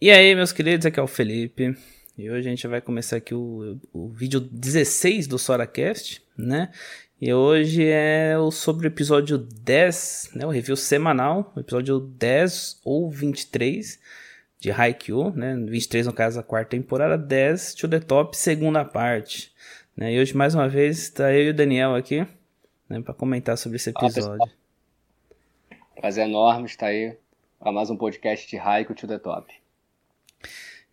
E aí, meus queridos, aqui é o Felipe. E hoje a gente vai começar aqui o, o vídeo 16 do SoraCast, né? E hoje é o sobre o episódio 10, né? O review semanal, o episódio 10 ou 23 de Haikyuu, né? 23 no caso a quarta temporada, 10 to the top, segunda parte. Né? E hoje mais uma vez está eu e o Daniel aqui, né, para comentar sobre esse episódio. Prazer enorme estar aí para mais um podcast de Haikyuu to the top.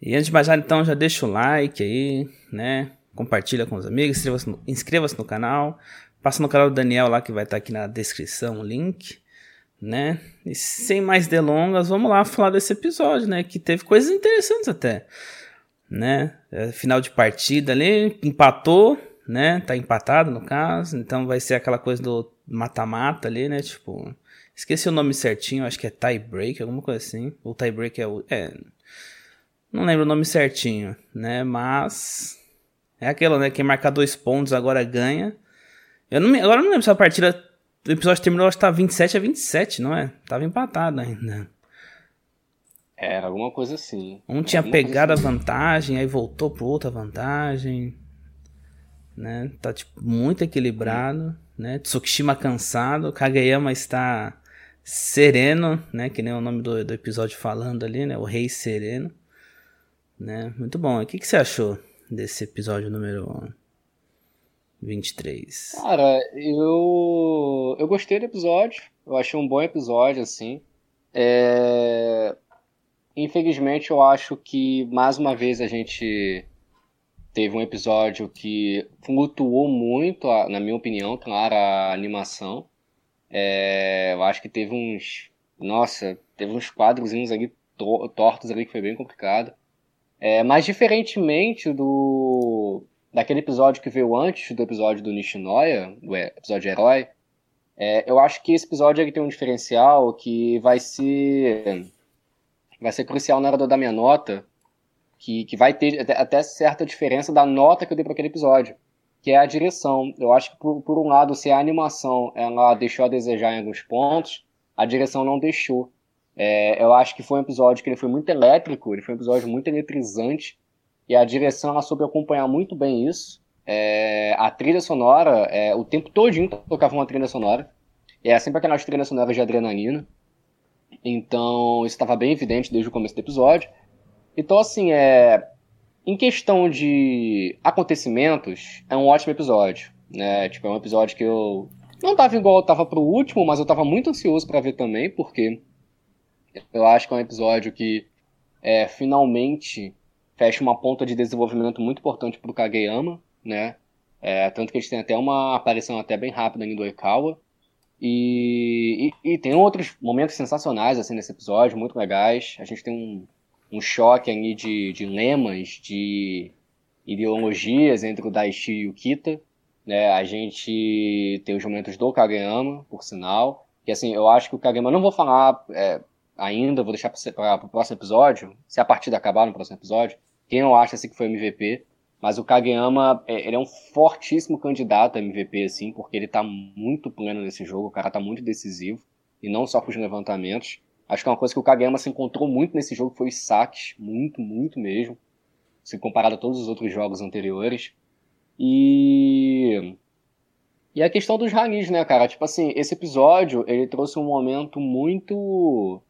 E antes de mais nada, então, já deixa o like aí, né? Compartilha com os amigos, inscreva-se no, inscreva no canal. Passa no canal do Daniel lá que vai estar tá aqui na descrição o link, né? E sem mais delongas, vamos lá falar desse episódio, né? Que teve coisas interessantes até, né? É, final de partida ali, empatou, né? Tá empatado no caso, então vai ser aquela coisa do mata-mata ali, né? Tipo, esqueci o nome certinho, acho que é tie break, alguma coisa assim. O tie break é o. É, não lembro o nome certinho, né? Mas. É aquilo, né? Quem marcar dois pontos agora ganha. Eu não me... Agora eu não lembro se a partida do episódio terminou, acho que tá 27 a 27, não é? Tava empatado ainda. Era alguma coisa assim. Um tinha pegado assim. a vantagem, aí voltou pro outra vantagem. Né? Tá tipo, muito equilibrado. Né? Tsukishima cansado. Kageyama está sereno, né? Que nem o nome do, do episódio falando ali, né? O rei sereno. Né? Muito bom. O que, que você achou desse episódio número 23? Cara, eu, eu gostei do episódio. Eu achei um bom episódio, assim. É... Infelizmente, eu acho que mais uma vez a gente teve um episódio que flutuou muito, na minha opinião, claro, a animação. É... Eu acho que teve uns. Nossa, teve uns quadrozinhos ali tortos ali que foi bem complicado. É, mas diferentemente do daquele episódio que veio antes do episódio do Nishinoya, do episódio Herói, é, eu acho que esse episódio ele tem um diferencial que vai ser vai ser crucial na hora da minha nota, que, que vai ter até, até certa diferença da nota que eu dei para aquele episódio, que é a direção. Eu acho que por, por um lado, se a animação ela deixou a desejar em alguns pontos, a direção não deixou. É, eu acho que foi um episódio que ele foi muito elétrico, ele foi um episódio muito eletrizante, e a direção ela soube acompanhar muito bem isso. É, a trilha sonora, é, o tempo todinho tocava uma trilha sonora, é sempre aquelas trilhas sonoras de adrenalina. Então, isso estava bem evidente desde o começo do episódio. Então, assim, é, em questão de acontecimentos, é um ótimo episódio. Né? Tipo, é um episódio que eu não tava igual eu tava pro último, mas eu tava muito ansioso para ver também, porque eu acho que é um episódio que é, finalmente fecha uma ponta de desenvolvimento muito importante pro Kageyama, né? É, tanto que eles têm até uma aparição até bem rápida ali do Oikawa. E, e, e, tem outros momentos sensacionais assim nesse episódio, muito legais. A gente tem um, um choque ali de, de lemas, de ideologias entre o Daishi e o Kita. Né? A gente tem os momentos do Kageyama, por sinal. Que assim, eu acho que o Kageyama, não vou falar é, ainda, vou deixar para o próximo episódio, se a partida acabar no próximo episódio, quem eu acho assim que foi MVP. Mas o Kageyama, é, ele é um fortíssimo candidato a MVP, assim, porque ele tá muito pleno nesse jogo, o cara tá muito decisivo, e não só com os levantamentos. Acho que é uma coisa que o Kageyama se encontrou muito nesse jogo foi os saques, muito, muito mesmo, se comparado a todos os outros jogos anteriores. E e a questão dos ranis, né, cara? Tipo assim, esse episódio, ele trouxe um momento muito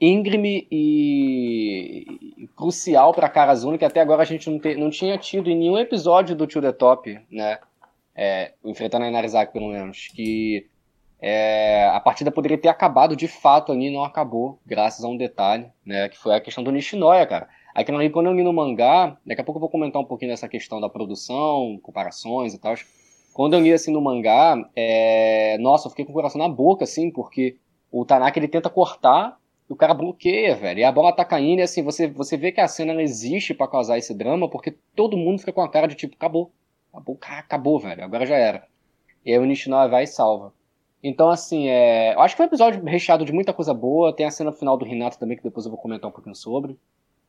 íngreme e crucial para Karazuna, que até agora a gente não, te, não tinha tido em nenhum episódio do Tio The Top, né? É, enfrentando a Inarizaki, pelo menos. Que é, a partida poderia ter acabado de fato ali, não acabou, graças a um detalhe, né? Que foi a questão do Nishinoya, cara. Aquilo ali, quando eu li no mangá, daqui a pouco eu vou comentar um pouquinho dessa questão da produção, comparações e tal. Quando eu li assim no mangá, é, nossa, eu fiquei com o coração na boca, assim, porque o Tanaka ele tenta cortar o cara bloqueia, velho. E a bola tá caindo e assim, você, você vê que a cena não existe para causar esse drama, porque todo mundo fica com a cara de tipo, acabou. Acabou, cara, acabou, velho. Agora já era. E aí o Nishinoya vai e salva. Então, assim, é... eu acho que foi um episódio recheado de muita coisa boa. Tem a cena final do Renato também, que depois eu vou comentar um pouquinho sobre.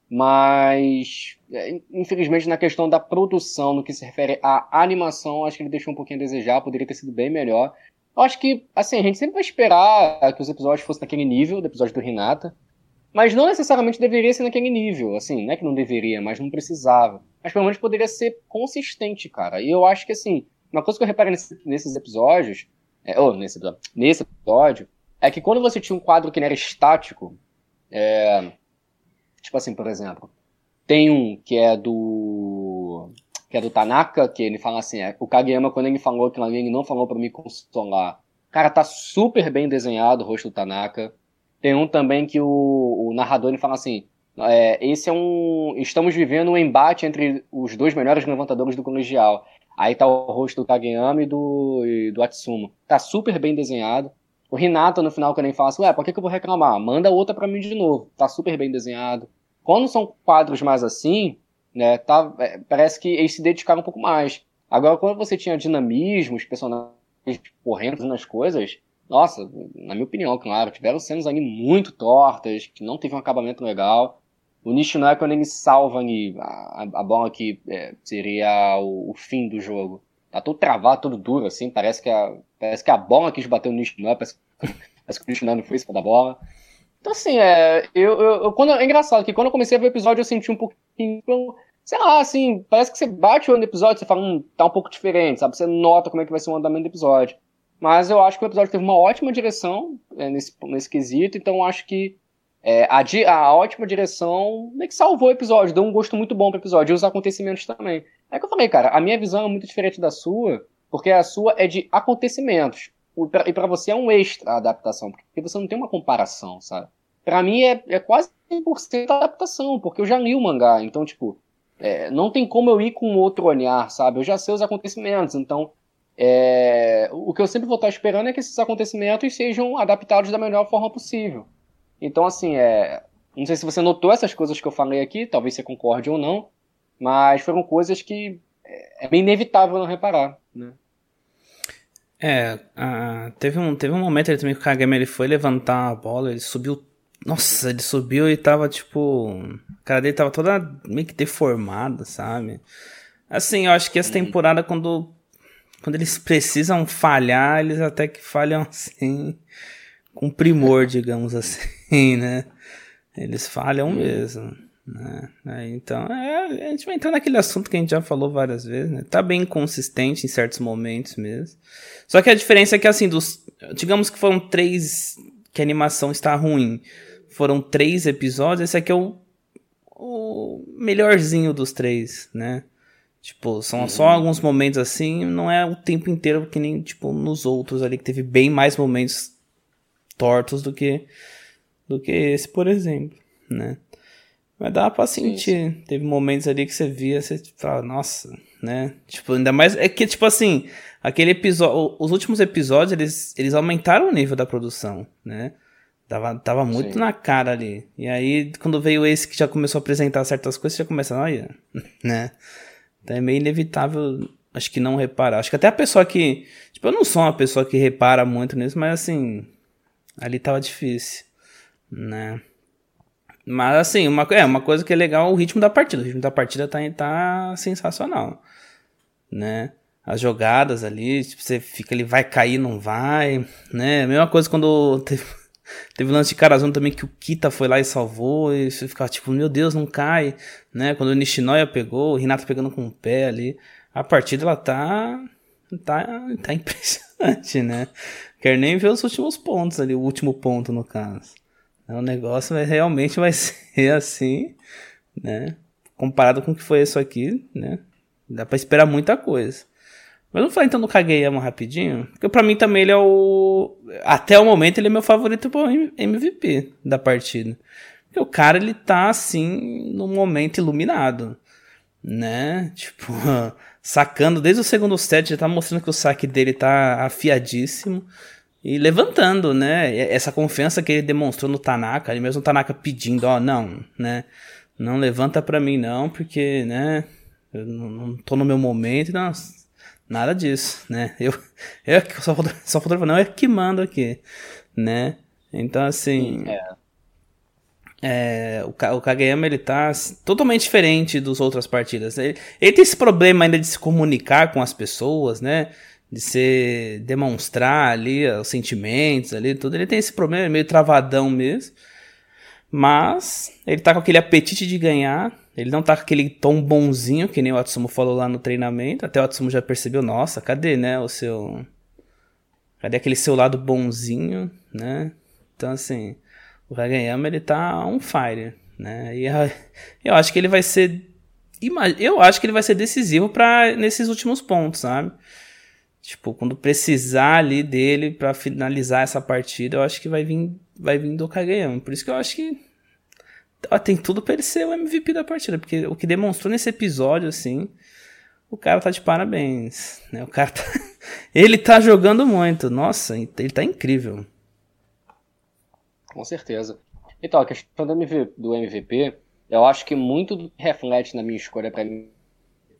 Mas, é, infelizmente, na questão da produção, no que se refere à animação, acho que ele deixou um pouquinho a desejar, poderia ter sido bem melhor. Eu acho que, assim, a gente sempre vai esperar que os episódios fossem daquele nível, do episódio do Renata. Mas não necessariamente deveria ser naquele nível, assim, não é que não deveria, mas não precisava. Mas pelo menos poderia ser consistente, cara. E eu acho que, assim, uma coisa que eu reparei nesse, nesses episódios, é, ou nesse episódio, nesse episódio, é que quando você tinha um quadro que não era estático, é, tipo assim, por exemplo, tem um que é do que é do Tanaka, que ele fala assim, é, o Kageyama quando ele falou que ele não falou para me consolar. Cara, tá super bem desenhado o rosto do Tanaka. Tem um também que o, o narrador ele fala assim: é, esse é um. Estamos vivendo um embate entre os dois melhores levantadores do colegial. Aí tá o rosto do Kageyama e do, e do Atsumo. Tá super bem desenhado. O Renato, no final, quando ele fala assim, ué, por que, que eu vou reclamar? Manda outra para mim de novo. Tá super bem desenhado. Quando são quadros mais assim, né, tá, é, parece que eles se dedicaram um pouco mais. Agora, quando você tinha dinamismo, os personagens correndo nas coisas, nossa, na minha opinião, claro, tiveram cenas ali muito tortas, que não teve um acabamento legal. O Nishinoya, quando ele salva ali, a, a bola que é, seria o, o, fim do jogo, tá todo travado, todo duro, assim, parece que a, parece que a bola quis bater o Nishinoya, parece, parece que o Nishinoya não foi isso da bola. Então, assim, é, eu, eu, quando, é engraçado que quando eu comecei a ver o episódio, eu senti um pouquinho, sei lá, assim, parece que você bate o ano do episódio, você fala, hum, tá um pouco diferente, sabe? Você nota como é que vai ser o andamento do episódio. Mas eu acho que o episódio teve uma ótima direção é, nesse, nesse quesito, então acho que é, a, a, ótima direção meio que salvou o episódio, deu um gosto muito bom pro episódio, e os acontecimentos também. É que eu falei, cara, a minha visão é muito diferente da sua, porque a sua é de acontecimentos. E para você é um extra a adaptação, porque você não tem uma comparação, sabe? Para mim é, é quase 100% adaptação, porque eu já li o mangá, então, tipo, é, não tem como eu ir com outro olhar, sabe? Eu já sei os acontecimentos, então é, o que eu sempre vou estar esperando é que esses acontecimentos sejam adaptados da melhor forma possível. Então, assim, é, não sei se você notou essas coisas que eu falei aqui, talvez você concorde ou não, mas foram coisas que é, é bem inevitável não reparar, né? É, teve, um, teve um momento ali também que o Kagami ele foi levantar a bola, ele subiu. Nossa, ele subiu e tava tipo. A cara dele tava toda meio que deformada, sabe? Assim, eu acho que essa uhum. temporada, quando quando eles precisam falhar, eles até que falham assim, com primor, digamos assim, né? Eles falham mesmo. Né? Então, é, a gente vai entrar naquele assunto que a gente já falou várias vezes, né? Tá bem consistente em certos momentos mesmo. Só que a diferença é que, assim, dos. Digamos que foram três. Que a animação está ruim. Foram três episódios, esse aqui é o. O melhorzinho dos três, né? Tipo, são só uhum. alguns momentos assim, não é o tempo inteiro que nem, tipo, nos outros ali, que teve bem mais momentos tortos do que do que esse, por exemplo, né? Mas dá pra sentir. Sim. Teve momentos ali que você via, você fala, nossa, né? Tipo, ainda mais. É que, tipo assim, aquele episódio. Os últimos episódios, eles, eles aumentaram o nível da produção, né? Tava, tava muito Sim. na cara ali. E aí, quando veio esse que já começou a apresentar certas coisas, você já começa, olha, né? Então é meio inevitável, acho que não reparar. Acho que até a pessoa que. Tipo, eu não sou uma pessoa que repara muito nisso, mas assim. Ali tava difícil, né? Mas assim, uma, é, uma coisa que é legal o ritmo da partida. O ritmo da partida tá, tá sensacional, né? As jogadas ali, tipo, você fica ali, vai cair, não vai, né? Mesma coisa quando teve, Teve lance de Karazun também que o Kita foi lá e salvou. E você ficava tipo, meu Deus, não cai. Né? Quando o Nishinoya pegou, o Renato pegando com o pé ali. A partida ela tá. Tá, tá impressionante, né? Quer nem ver os últimos pontos ali, o último ponto no caso. O negócio vai, realmente vai ser assim, né? Comparado com o que foi isso aqui, né? Dá pra esperar muita coisa. Mas vamos falar então do Kageyama rapidinho. Porque pra mim também ele é o. Até o momento ele é meu favorito pro MVP da partida. Porque o cara ele tá assim no momento iluminado. Né? Tipo, sacando desde o segundo set, já tá mostrando que o saque dele tá afiadíssimo. E levantando, né? Essa confiança que ele demonstrou no Tanaka, ele mesmo o Tanaka pedindo, ó, não, né? Não levanta pra mim não, porque, né? Eu não, não tô no meu momento. Não, Nada disso, né? Eu, eu só, só fotógrafo não, é que mando aqui, né? Então, assim... É. É, o, o Kageyama ele tá totalmente diferente dos outras partidas. Ele, ele, tem esse problema ainda de se comunicar com as pessoas, né? De se demonstrar ali os sentimentos ali, tudo. Ele tem esse problema, é meio travadão mesmo. Mas ele tá com aquele apetite de ganhar. Ele não tá com aquele tom bonzinho, que nem o Atsumo falou lá no treinamento. Até o Atsumo já percebeu, nossa, cadê, né, o seu... Cadê aquele seu lado bonzinho, né? Então, assim, o Kageyama, ele tá on fire, né? E eu acho que ele vai ser... Eu acho que ele vai ser decisivo para nesses últimos pontos, sabe? Tipo, quando precisar ali dele para finalizar essa partida, eu acho que vai vir, vai vir do Kageyama. Por isso que eu acho que tem tudo para ele ser o MVP da partida, porque o que demonstrou nesse episódio, assim, o cara tá de parabéns, né? O cara tá... ele tá jogando muito. Nossa, ele tá incrível. Com certeza. Então, a questão do MVP, eu acho que muito do reflete na minha escolha para mim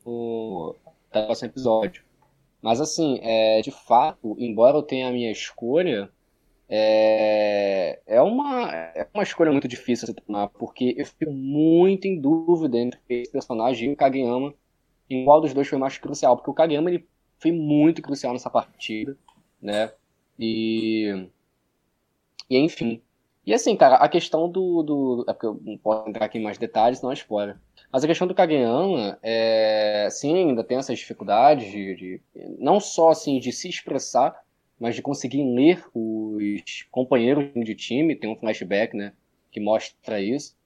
o próximo episódio. Mas assim, é, de fato, embora eu tenha a minha escolha, é, é, uma, é uma escolha muito difícil de tomar, porque eu fico muito em dúvida entre esse personagem e o Kageyama, em qual dos dois foi mais crucial, porque o Kageyama ele foi muito crucial nessa partida, né? E, e enfim. E assim, cara, a questão do, do. É porque eu não posso entrar aqui em mais detalhes, não é spoiler. Mas a questão do Kageyama, é, sim, ainda tem essas dificuldades de, de, não só assim de se expressar, mas de conseguir ler os companheiros de time. Tem um flashback, né, que mostra isso.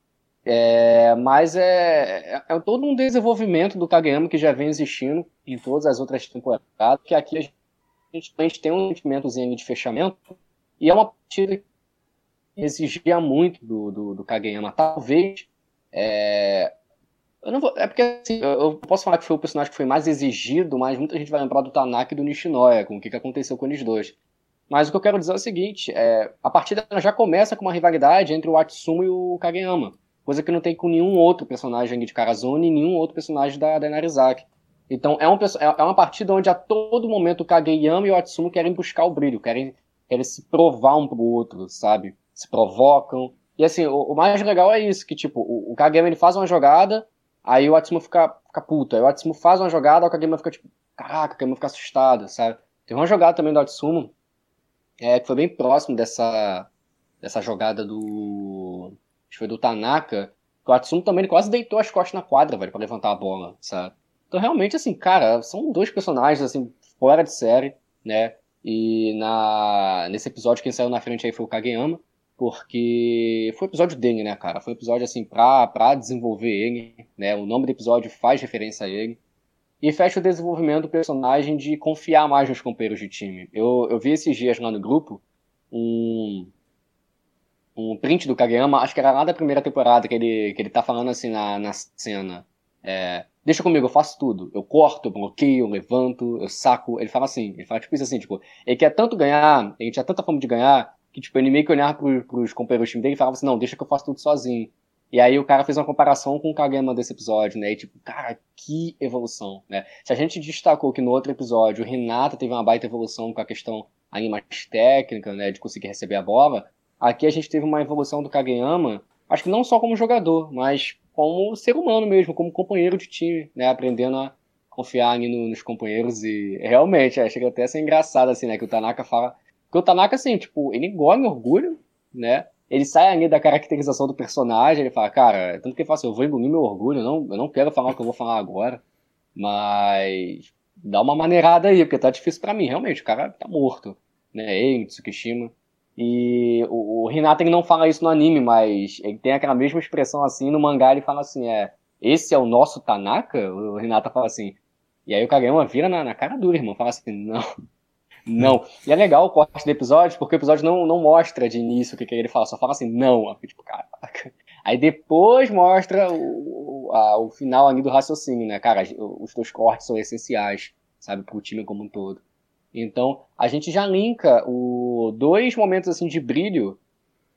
É, mas é, é, é, todo um desenvolvimento do Kageyama que já vem existindo em todas as outras temporadas, que aqui a gente, a gente tem um sentimentozinho de fechamento, e é uma partida que exigia muito do, do, do Kageyama. Talvez é, eu não vou, é porque assim, eu posso falar que foi o personagem que foi mais exigido, mas muita gente vai lembrar do Tanaka e do Nishinoya, com o que, que aconteceu com eles dois. Mas o que eu quero dizer é o seguinte: é, a partida já começa com uma rivalidade entre o Atsumo e o Kageyama, coisa que não tem com nenhum outro personagem de Karazone e nenhum outro personagem da, da Narizaki. Então é, um, é, é uma partida onde a todo momento o Kageyama e o Atsumo querem buscar o brilho, querem, querem se provar um pro outro, sabe? Se provocam. E assim, o, o mais legal é isso, que tipo, o, o Kageyama ele faz uma jogada, Aí o Atsumo fica, fica puto. Aí o Atsumo faz uma jogada, o Kageyama fica tipo, caraca, o Kageyama fica assustado, sabe? Tem uma jogada também do Atsumo, é, que foi bem próximo dessa, dessa jogada do. Acho que foi do Tanaka. Que o Atsumo também quase deitou as costas na quadra, velho, pra levantar a bola, sabe? Então realmente, assim, cara, são dois personagens, assim, fora de série, né? E na, nesse episódio quem saiu na frente aí foi o Kageyama porque foi o episódio dele, né, cara? Foi um episódio, assim, pra, pra desenvolver ele, né? O nome do episódio faz referência a ele. E fecha o desenvolvimento do personagem de confiar mais nos companheiros de time. Eu, eu vi esses dias lá no grupo um, um print do Kageyama, acho que era lá da primeira temporada, que ele, que ele tá falando assim na, na cena. É, Deixa comigo, eu faço tudo. Eu corto, eu bloqueio, eu levanto, eu saco. Ele fala assim, ele fala tipo isso assim, tipo, ele quer tanto ganhar, ele tinha tanta fome de ganhar, que, tipo, ele meio que olhava pro, pros companheiros do time dele e falava assim, não, deixa que eu faço tudo sozinho. E aí o cara fez uma comparação com o Kagema desse episódio, né? E tipo, cara, que evolução, né? Se a gente destacou que no outro episódio o Renata teve uma baita evolução com a questão aí mais técnica, né? De conseguir receber a bola, aqui a gente teve uma evolução do Kageyama, acho que não só como jogador, mas como ser humano mesmo, como companheiro de time, né? Aprendendo a confiar ali no, nos companheiros e realmente, é, chega até a ser engraçado assim, né? Que o Tanaka fala porque o Tanaka, assim, tipo, ele engole orgulho, né? Ele sai ali da caracterização do personagem, ele fala, cara, tanto que ele fala assim, eu vou engolir meu orgulho, eu não, eu não quero falar o que eu vou falar agora, mas dá uma maneirada aí, porque tá difícil para mim, realmente, o cara tá morto, né? Ele, Tsukishima. E o, o Hinata ele não fala isso no anime, mas ele tem aquela mesma expressão assim no mangá, ele fala assim, é, esse é o nosso Tanaka? O Hinata fala assim. E aí o Kageyama vira na, na cara dura, irmão, fala assim, não, não. E é legal o corte do episódio, porque o episódio não, não mostra de início o que, que ele fala, só fala assim, não. Tipo, caraca. Aí depois mostra o, a, o final ali do raciocínio, né? Cara, os dois cortes são essenciais, sabe, pro time como um todo. Então, a gente já linka o dois momentos assim de brilho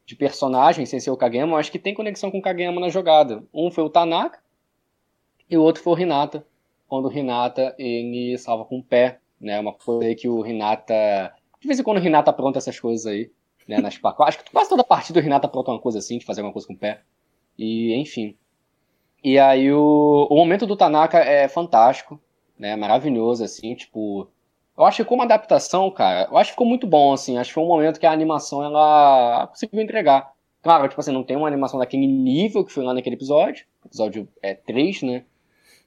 de personagem sem ser o Kageyama, acho que tem conexão com o Kageyama na jogada. Um foi o Tanaka e o outro foi o Hinata, quando o Hinata ele salva com o pé né? Uma coisa aí que o Renata. De vez em quando o Renata apronta essas coisas aí, né? Nas Acho que quase toda partida o Renata apronta uma coisa assim, de fazer alguma coisa com o pé. E, enfim. E aí o, o momento do Tanaka é fantástico, né? Maravilhoso, assim, tipo. Eu acho que como adaptação, cara, eu acho que ficou muito bom, assim. Acho que foi um momento que a animação ela conseguiu entregar. Claro, tipo assim, não tem uma animação daquele nível que foi lá naquele episódio. Episódio é 3, né?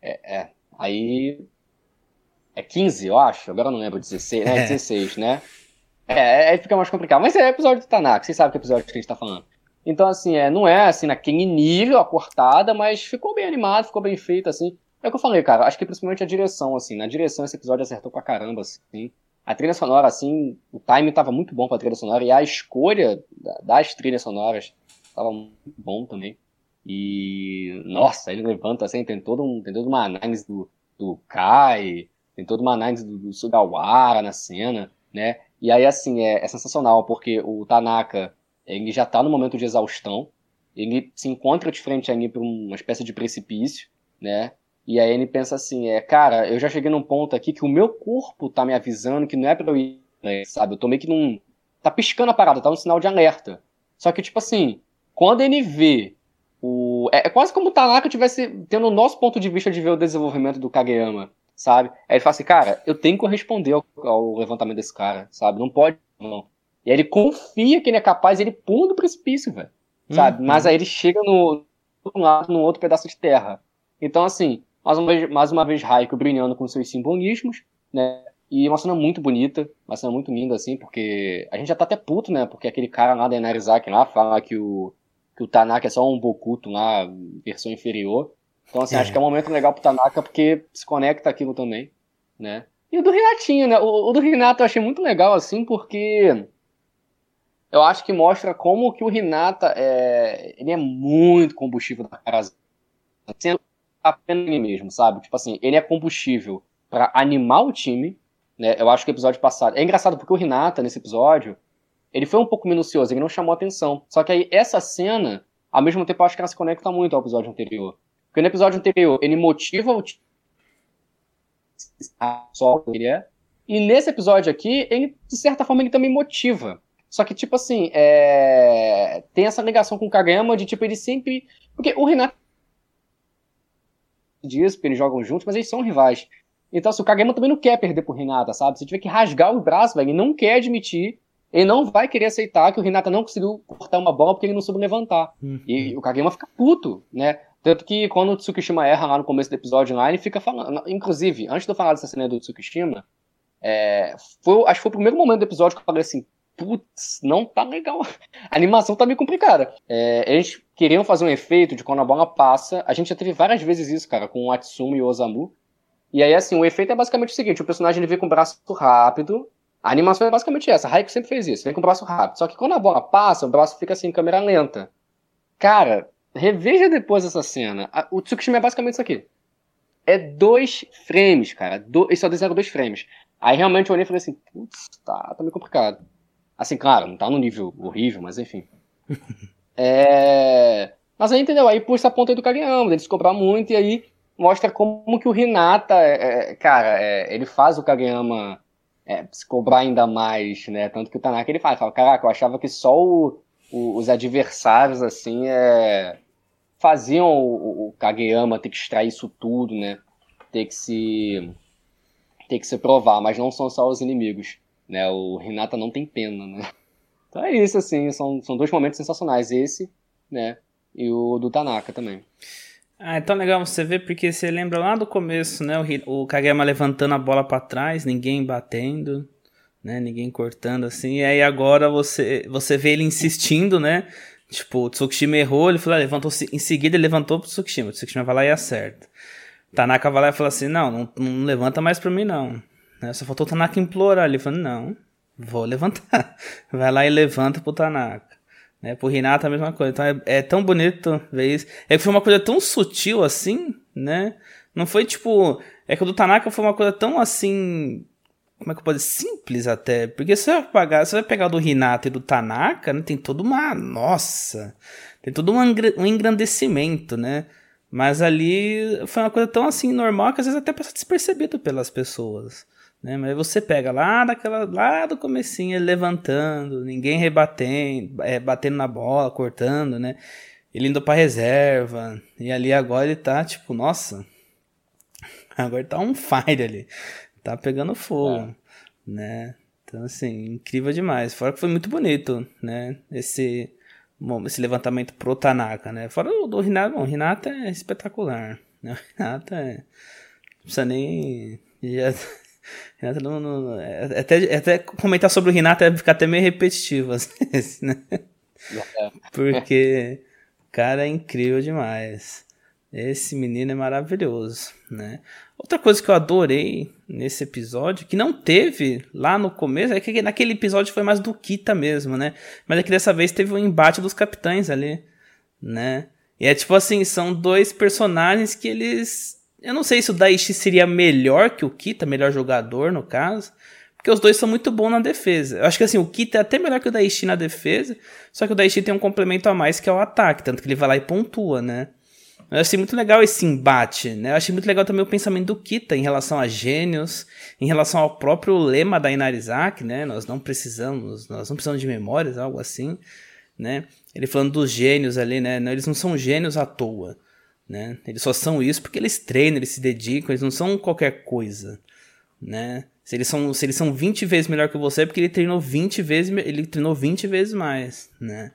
É, é. Aí. É 15, eu acho. Agora eu não lembro, 16, né? 16, né? É, aí fica mais complicado. Mas é episódio do Tanaka, vocês sabem que episódio que a gente tá falando. Então, assim, é, não é assim naquele nível a cortada, mas ficou bem animado, ficou bem feito, assim. É o que eu falei, cara. Acho que principalmente a direção, assim. Na direção esse episódio acertou pra caramba, assim. A trilha sonora, assim, o timing tava muito bom pra trilha sonora e a escolha das trilhas sonoras tava muito bom também. E, nossa, ele levanta assim, tem, todo um, tem toda uma análise do, do Kai, tem toda uma análise do, do Sugawara na cena, né? E aí, assim, é, é sensacional, porque o Tanaka, ele já tá no momento de exaustão, ele se encontra de frente ali para uma espécie de precipício, né? E aí ele pensa assim, é, cara, eu já cheguei num ponto aqui que o meu corpo tá me avisando que não é pra eu ir, né, sabe? Eu tô meio que num... Tá piscando a parada, tá um sinal de alerta. Só que, tipo assim, quando ele vê o... É, é quase como o Tanaka tivesse tendo o nosso ponto de vista de ver o desenvolvimento do Kageyama, sabe? Aí ele fala assim, cara, eu tenho que corresponder ao, ao levantamento desse cara, sabe? Não pode, não. E aí ele confia que ele é capaz, ele pula do precipício, velho. Sabe? Uhum. Mas aí ele chega no, no lado, num outro pedaço de terra. Então, assim, mais uma vez, mais uma vez Raiko brilhando com seus simbolismos, né? E uma cena muito bonita, uma cena muito linda, assim, porque a gente já tá até puto, né? Porque aquele cara lá da Inarizaki lá fala que o, que o Tanaka é só um Bokuto lá, versão inferior. Então, assim, é. acho que é um momento legal pro Tanaka porque se conecta aquilo também, né? E o do Renatinho, né? O, o do Renato eu achei muito legal, assim, porque eu acho que mostra como que o Renata é, ele é muito combustível da casa, sendo apenas ele mesmo, sabe? Tipo assim, ele é combustível para animar o time, né? Eu acho que o episódio passado é engraçado porque o Renata nesse episódio ele foi um pouco minucioso, ele não chamou atenção. Só que aí essa cena, ao mesmo tempo, eu acho que ela se conecta muito ao episódio anterior. Porque no episódio anterior ele motiva o time só ele é. E nesse episódio aqui, ele, de certa forma, ele também motiva. Só que, tipo assim, é... tem essa ligação com o Kageyama de, tipo, ele sempre... Porque o Renato diz que eles jogam juntos, mas eles são rivais. Então, assim, o Kageyama também não quer perder pro Renata, sabe? Se tiver que rasgar o braço, velho, ele não quer admitir, ele não vai querer aceitar que o Renata não conseguiu cortar uma bola porque ele não soube levantar. Uhum. E o Kageyama fica puto, né? Tanto que quando o Tsukishima erra lá no começo do episódio lá, ele fica falando. Inclusive, antes de eu falar dessa cena do Tsukishima, é, foi, acho que foi o primeiro momento do episódio que eu falei assim: putz, não tá legal. A animação tá meio complicada. É, eles queriam fazer um efeito de quando a bola passa. A gente já teve várias vezes isso, cara, com o Atsumi e o Osamu. E aí, assim, o efeito é basicamente o seguinte: o personagem ele vem com o braço rápido. A animação é basicamente essa. A Raiko sempre fez isso, vem com o braço rápido. Só que quando a bola passa, o braço fica assim, em câmera lenta. Cara, reveja depois essa cena. O Tsukishima é basicamente isso aqui. É dois frames, cara. Do... Eles só desenharam dois frames. Aí realmente eu olhei e falei assim, putz, tá, tá meio complicado. Assim, claro, não tá no nível horrível, mas enfim. é... Mas aí, entendeu? Aí puxa a ponta aí do Kageyama, ele se cobrar muito, e aí mostra como que o Hinata, é, é, cara, é, ele faz o Kageyama é, se cobrar ainda mais, né? Tanto que o Tanaka ele fala, fala caraca, eu achava que só o, os adversários, assim, é, faziam o, o, Kageyama ter que extrair isso tudo, né? Ter que se ter que se provar, mas não são só os inimigos né? O Renata não tem pena, né? Então é isso, assim, são, são dois momentos sensacionais, esse, né? E o do Tanaka também. Ah, é tão legal você ver, porque você lembra lá do começo, né? O, o Kageyama levantando a bola para trás, ninguém batendo, né? Ninguém cortando assim. E aí agora você, você vê ele insistindo, né? Tipo, o Tsukishima errou, ele falou, ah, levantou, em seguida ele levantou pro Tsukishima. O Tsukishima vai lá e acerta. Tanaka vai lá e fala assim: não, não, não levanta mais pra mim, não. Né? Só faltou o Tanaka implorar. Ele falou, não, vou levantar. Vai lá e levanta pro Tanaka. Né? Pro Renata a mesma coisa. Então é, é, tão bonito ver isso. É que foi uma coisa tão sutil assim, né? Não foi tipo. É que o do Tanaka foi uma coisa tão assim. Como é que eu posso dizer? Simples até. Porque você vai pagar, você vai pegar do Renata e do Tanaka, né? Tem toda uma. Nossa! Tem todo um engrandecimento, né? Mas ali foi uma coisa tão assim normal que às vezes até passa despercebido pelas pessoas. Né? Mas você pega lá daquela lá do comecinho ele levantando, ninguém rebatendo, é, batendo na bola, cortando, né? Ele indo para reserva e ali agora ele tá tipo, nossa, agora tá um fire ali, tá pegando fogo, é. né? Então assim, incrível demais. Fora que foi muito bonito, né? Esse esse levantamento pro Tanaka, né? Fora o do Renata, bom, o Renata é espetacular. Né? O Renata é. Não precisa nem. Já, Renata não. não é, até, até comentar sobre o Renata é ficar até meio repetitivo, às vezes, né? É. Porque. Cara, é incrível demais. Esse menino é maravilhoso, né? Outra coisa que eu adorei nesse episódio, que não teve lá no começo, é que naquele episódio foi mais do Kita mesmo, né? Mas é que dessa vez teve um embate dos capitães ali, né? E é tipo assim, são dois personagens que eles. Eu não sei se o Daishi seria melhor que o Kita, melhor jogador no caso. Porque os dois são muito bons na defesa. Eu acho que assim, o Kita é até melhor que o Daishi na defesa. Só que o Daishi tem um complemento a mais que é o ataque. Tanto que ele vai lá e pontua, né? Eu achei muito legal esse embate, né? Eu achei muito legal também o pensamento do Kita em relação a gênios, em relação ao próprio lema da Inarizaki, né? Nós não precisamos, nós não precisamos de memórias, algo assim, né? Ele falando dos gênios ali, né? Eles não são gênios à toa, né? Eles só são isso porque eles treinam, eles se dedicam, eles não são qualquer coisa, né? Se eles são, se eles são 20 vezes melhor que você, é porque ele treinou 20 vezes, ele treinou 20 vezes mais, né?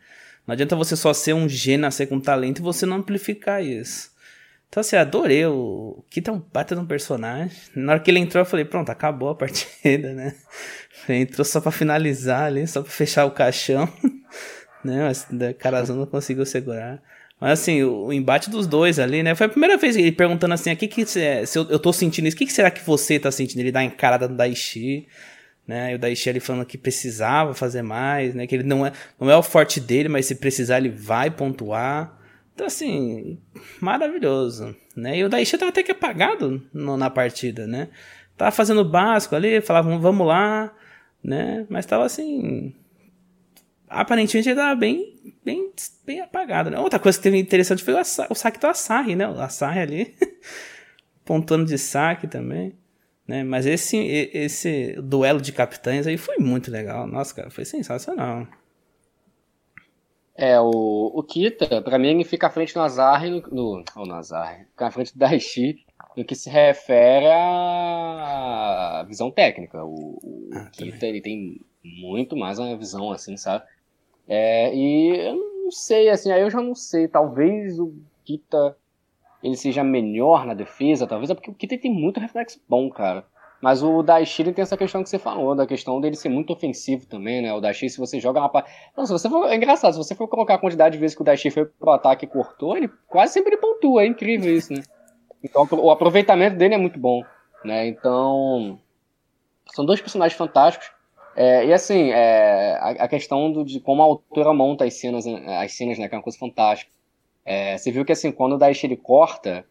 Não adianta você só ser um G, nascer com talento e você não amplificar isso. Então, assim, adorei o Kita é um baita de um personagem. Na hora que ele entrou, eu falei, pronto, acabou a partida, né? Ele entrou só pra finalizar ali, só pra fechar o caixão. né? Mas o Karazan não conseguiu segurar. Mas assim, o, o, embate dos dois ali, né? Foi a primeira vez ele perguntando assim, o que que se eu, eu tô sentindo isso, o que, que será que você tá sentindo? Ele dá encarada no Daishi né? E o Daichi ele falando que precisava fazer mais, né? Que ele não é, não é o forte dele, mas se precisar ele vai pontuar. Então, assim, maravilhoso, né? E o Daichi tava até que apagado no, na partida, né? Tava fazendo o básico ali, falava, vamos lá, né? Mas tava assim... Aparentemente ele tava bem, bem, bem apagado, né? Outra coisa que teve interessante foi o, o saque do Asahi, né? O Asahi ali, pontuando de saque também. Né? Mas esse, esse duelo de capitães aí foi muito legal. Nossa, cara, foi sensacional. É, o, o Kita, pra mim, ele fica à frente do Nazar no, no, oh, Nazar, fica à frente do Daichi no que se refere à visão técnica. O, o ah, Kita, ele tem muito mais uma visão, assim, sabe? É, e eu não sei, assim, aí eu já não sei, talvez o Kita ele seja melhor na defesa, talvez, é porque o Kita tem muito reflexo bom, cara. Mas o Daishiri tem essa questão que você falou, da questão dele ser muito ofensivo também, né? O Daishiri, se você joga uma. Não, se você for... É engraçado, se você for colocar a quantidade de vezes que o Daishiri foi pro ataque e cortou, ele quase sempre pontua, é incrível isso, né? Então o aproveitamento dele é muito bom, né? Então. São dois personagens fantásticos. É, e assim, é, a, a, questão do, de como a autora monta as cenas, as cenas, né? Que é uma coisa fantástica. É, você viu que assim, quando o Daishi ele corta,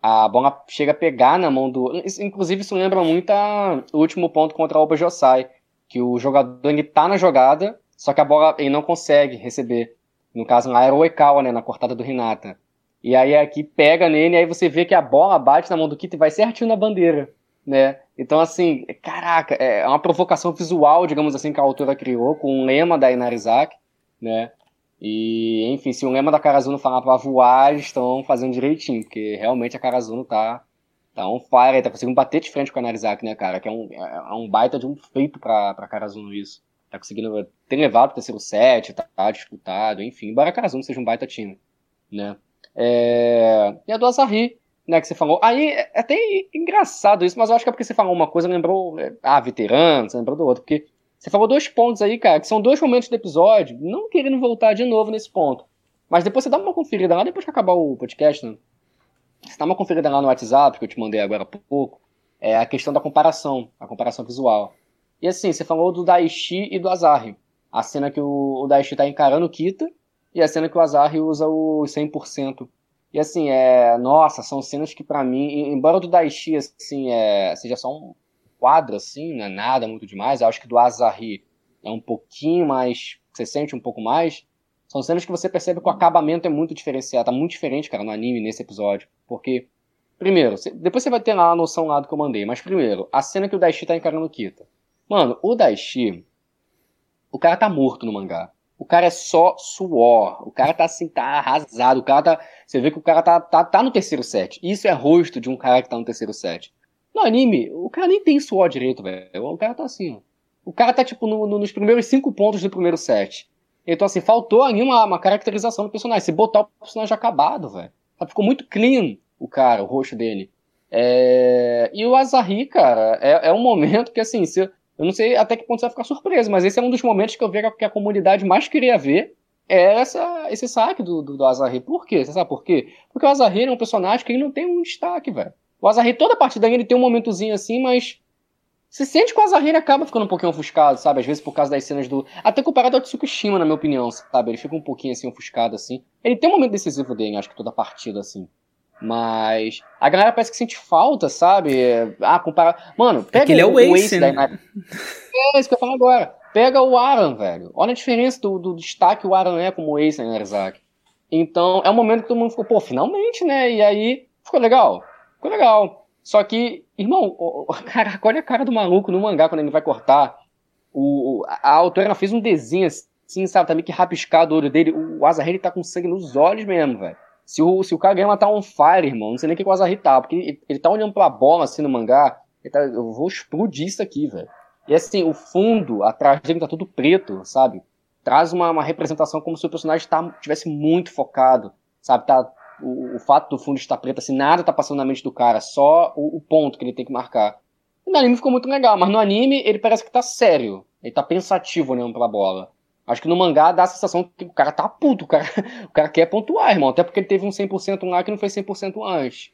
a bola chega a pegar na mão do. Inclusive, isso lembra muito a... o último ponto contra o Oba Josai, que o jogador ele tá na jogada, só que a bola ele não consegue receber. No caso, lá era o Ekawa, né, na cortada do Renata. E aí aqui pega nele, e aí você vê que a bola bate na mão do Kito e vai certinho na bandeira, né? Então, assim, caraca, é uma provocação visual, digamos assim, que a autora criou, com um lema da Inarizaki, né? E, enfim, se o lema da Karazuno falar pra voar, eles estão fazendo direitinho, porque realmente a Karazuno tá, tá on fire, tá conseguindo bater de frente com a Narizaki, né, cara? Que é um, é um baita de um feito pra, pra Karazuno isso. Tá conseguindo ter levado o terceiro set, tá, tá disputado, enfim. Embora a Karazuno seja um baita time, né? É... E a do Asahi, né, que você falou. Aí é até engraçado isso, mas eu acho que é porque você falou uma coisa, lembrou. É, ah, veterano, você lembrou do outro. Porque você falou dois pontos aí, cara, que são dois momentos do episódio, não querendo voltar de novo nesse ponto. Mas depois você dá uma conferida lá, depois que acabar o podcast, né? Você dá uma conferida lá no WhatsApp, que eu te mandei agora há pouco, é a questão da comparação, a comparação visual. E assim, você falou do Daishi e do Azari. A cena que o, Daishi tá encarando o Kita e a cena que o Azari usa o 100%. E assim, é, nossa, são cenas que para mim, embora o do Daishi assim, é, seja só um, quadro, assim, não é nada muito demais. Eu acho que do Azahi é um pouquinho mais. Você sente um pouco mais. São cenas que você percebe que o acabamento é muito diferenciado. Tá muito diferente, cara, no anime, nesse episódio. Porque, primeiro, depois você vai ter lá a noção lá do que eu mandei. Mas primeiro, a cena que o Daishi tá encarando o Kita. Mano, o Daishi. O cara tá morto no mangá. O cara é só suor. O cara tá assim, tá arrasado. O cara tá. Você vê que o cara tá, tá, tá no terceiro set. Isso é rosto de um cara que tá no terceiro set. No anime, o cara nem tem suor direito, velho. O cara tá assim, ó. O cara tá, tipo, no, no, nos primeiros cinco pontos do primeiro set. Então, assim, faltou ali uma, uma caracterização do personagem. Se botar o personagem acabado, velho. Ficou muito clean o cara, o rosto dele. É... E o Azari, cara, é, é um momento que, assim, se, eu não sei até que ponto você vai ficar surpreso, mas esse é um dos momentos que eu vejo que a comunidade mais queria ver é essa, esse saque do, do, do Azari. Por quê? Você sabe por quê? Porque o Azari é um personagem que ele não tem um destaque, velho. O Azari, toda a partida ele tem um momentozinho assim, mas você sente que o Azarene acaba ficando um pouquinho ofuscado, sabe? Às vezes por causa das cenas do. Até comparado ao Tsukishima, na minha opinião, sabe? Ele fica um pouquinho assim ofuscado, assim. Ele tem um momento decisivo dele, acho que toda partida, assim. Mas. A galera parece que sente falta, sabe? Ah, comparar. Mano, pega é ele é o Ace, né? Da... É isso que eu falo agora. Pega o Aran, velho. Olha a diferença do, do destaque que o Aran é como Ace na Narizaki. Então, é um momento que todo mundo ficou, pô, finalmente, né? E aí, ficou legal. Ficou legal. Só que, irmão, caraca, olha a cara do maluco no mangá quando ele vai cortar. O, a autora fez um desenho assim, sabe, também que rabiscado o olho dele. O Azahari tá com sangue nos olhos mesmo, velho. Se o, se o Kageyama tá on fire, irmão, não sei nem o que o Azahari tá, porque ele, ele tá olhando pra bola assim no mangá. Tá, eu vou explodir isso aqui, velho. E assim, o fundo atrás dele tá tudo preto, sabe? Traz uma, uma representação como se o personagem tá, tivesse muito focado, sabe? Tá o, o, fato do fundo estar preto, assim, nada tá passando na mente do cara, só o, o ponto que ele tem que marcar. E no anime ficou muito legal, mas no anime ele parece que tá sério. Ele tá pensativo olhando pra bola. Acho que no mangá dá a sensação que o cara tá puto, o cara, o cara quer pontuar, irmão. Até porque ele teve um 100% lá que não foi 100% antes.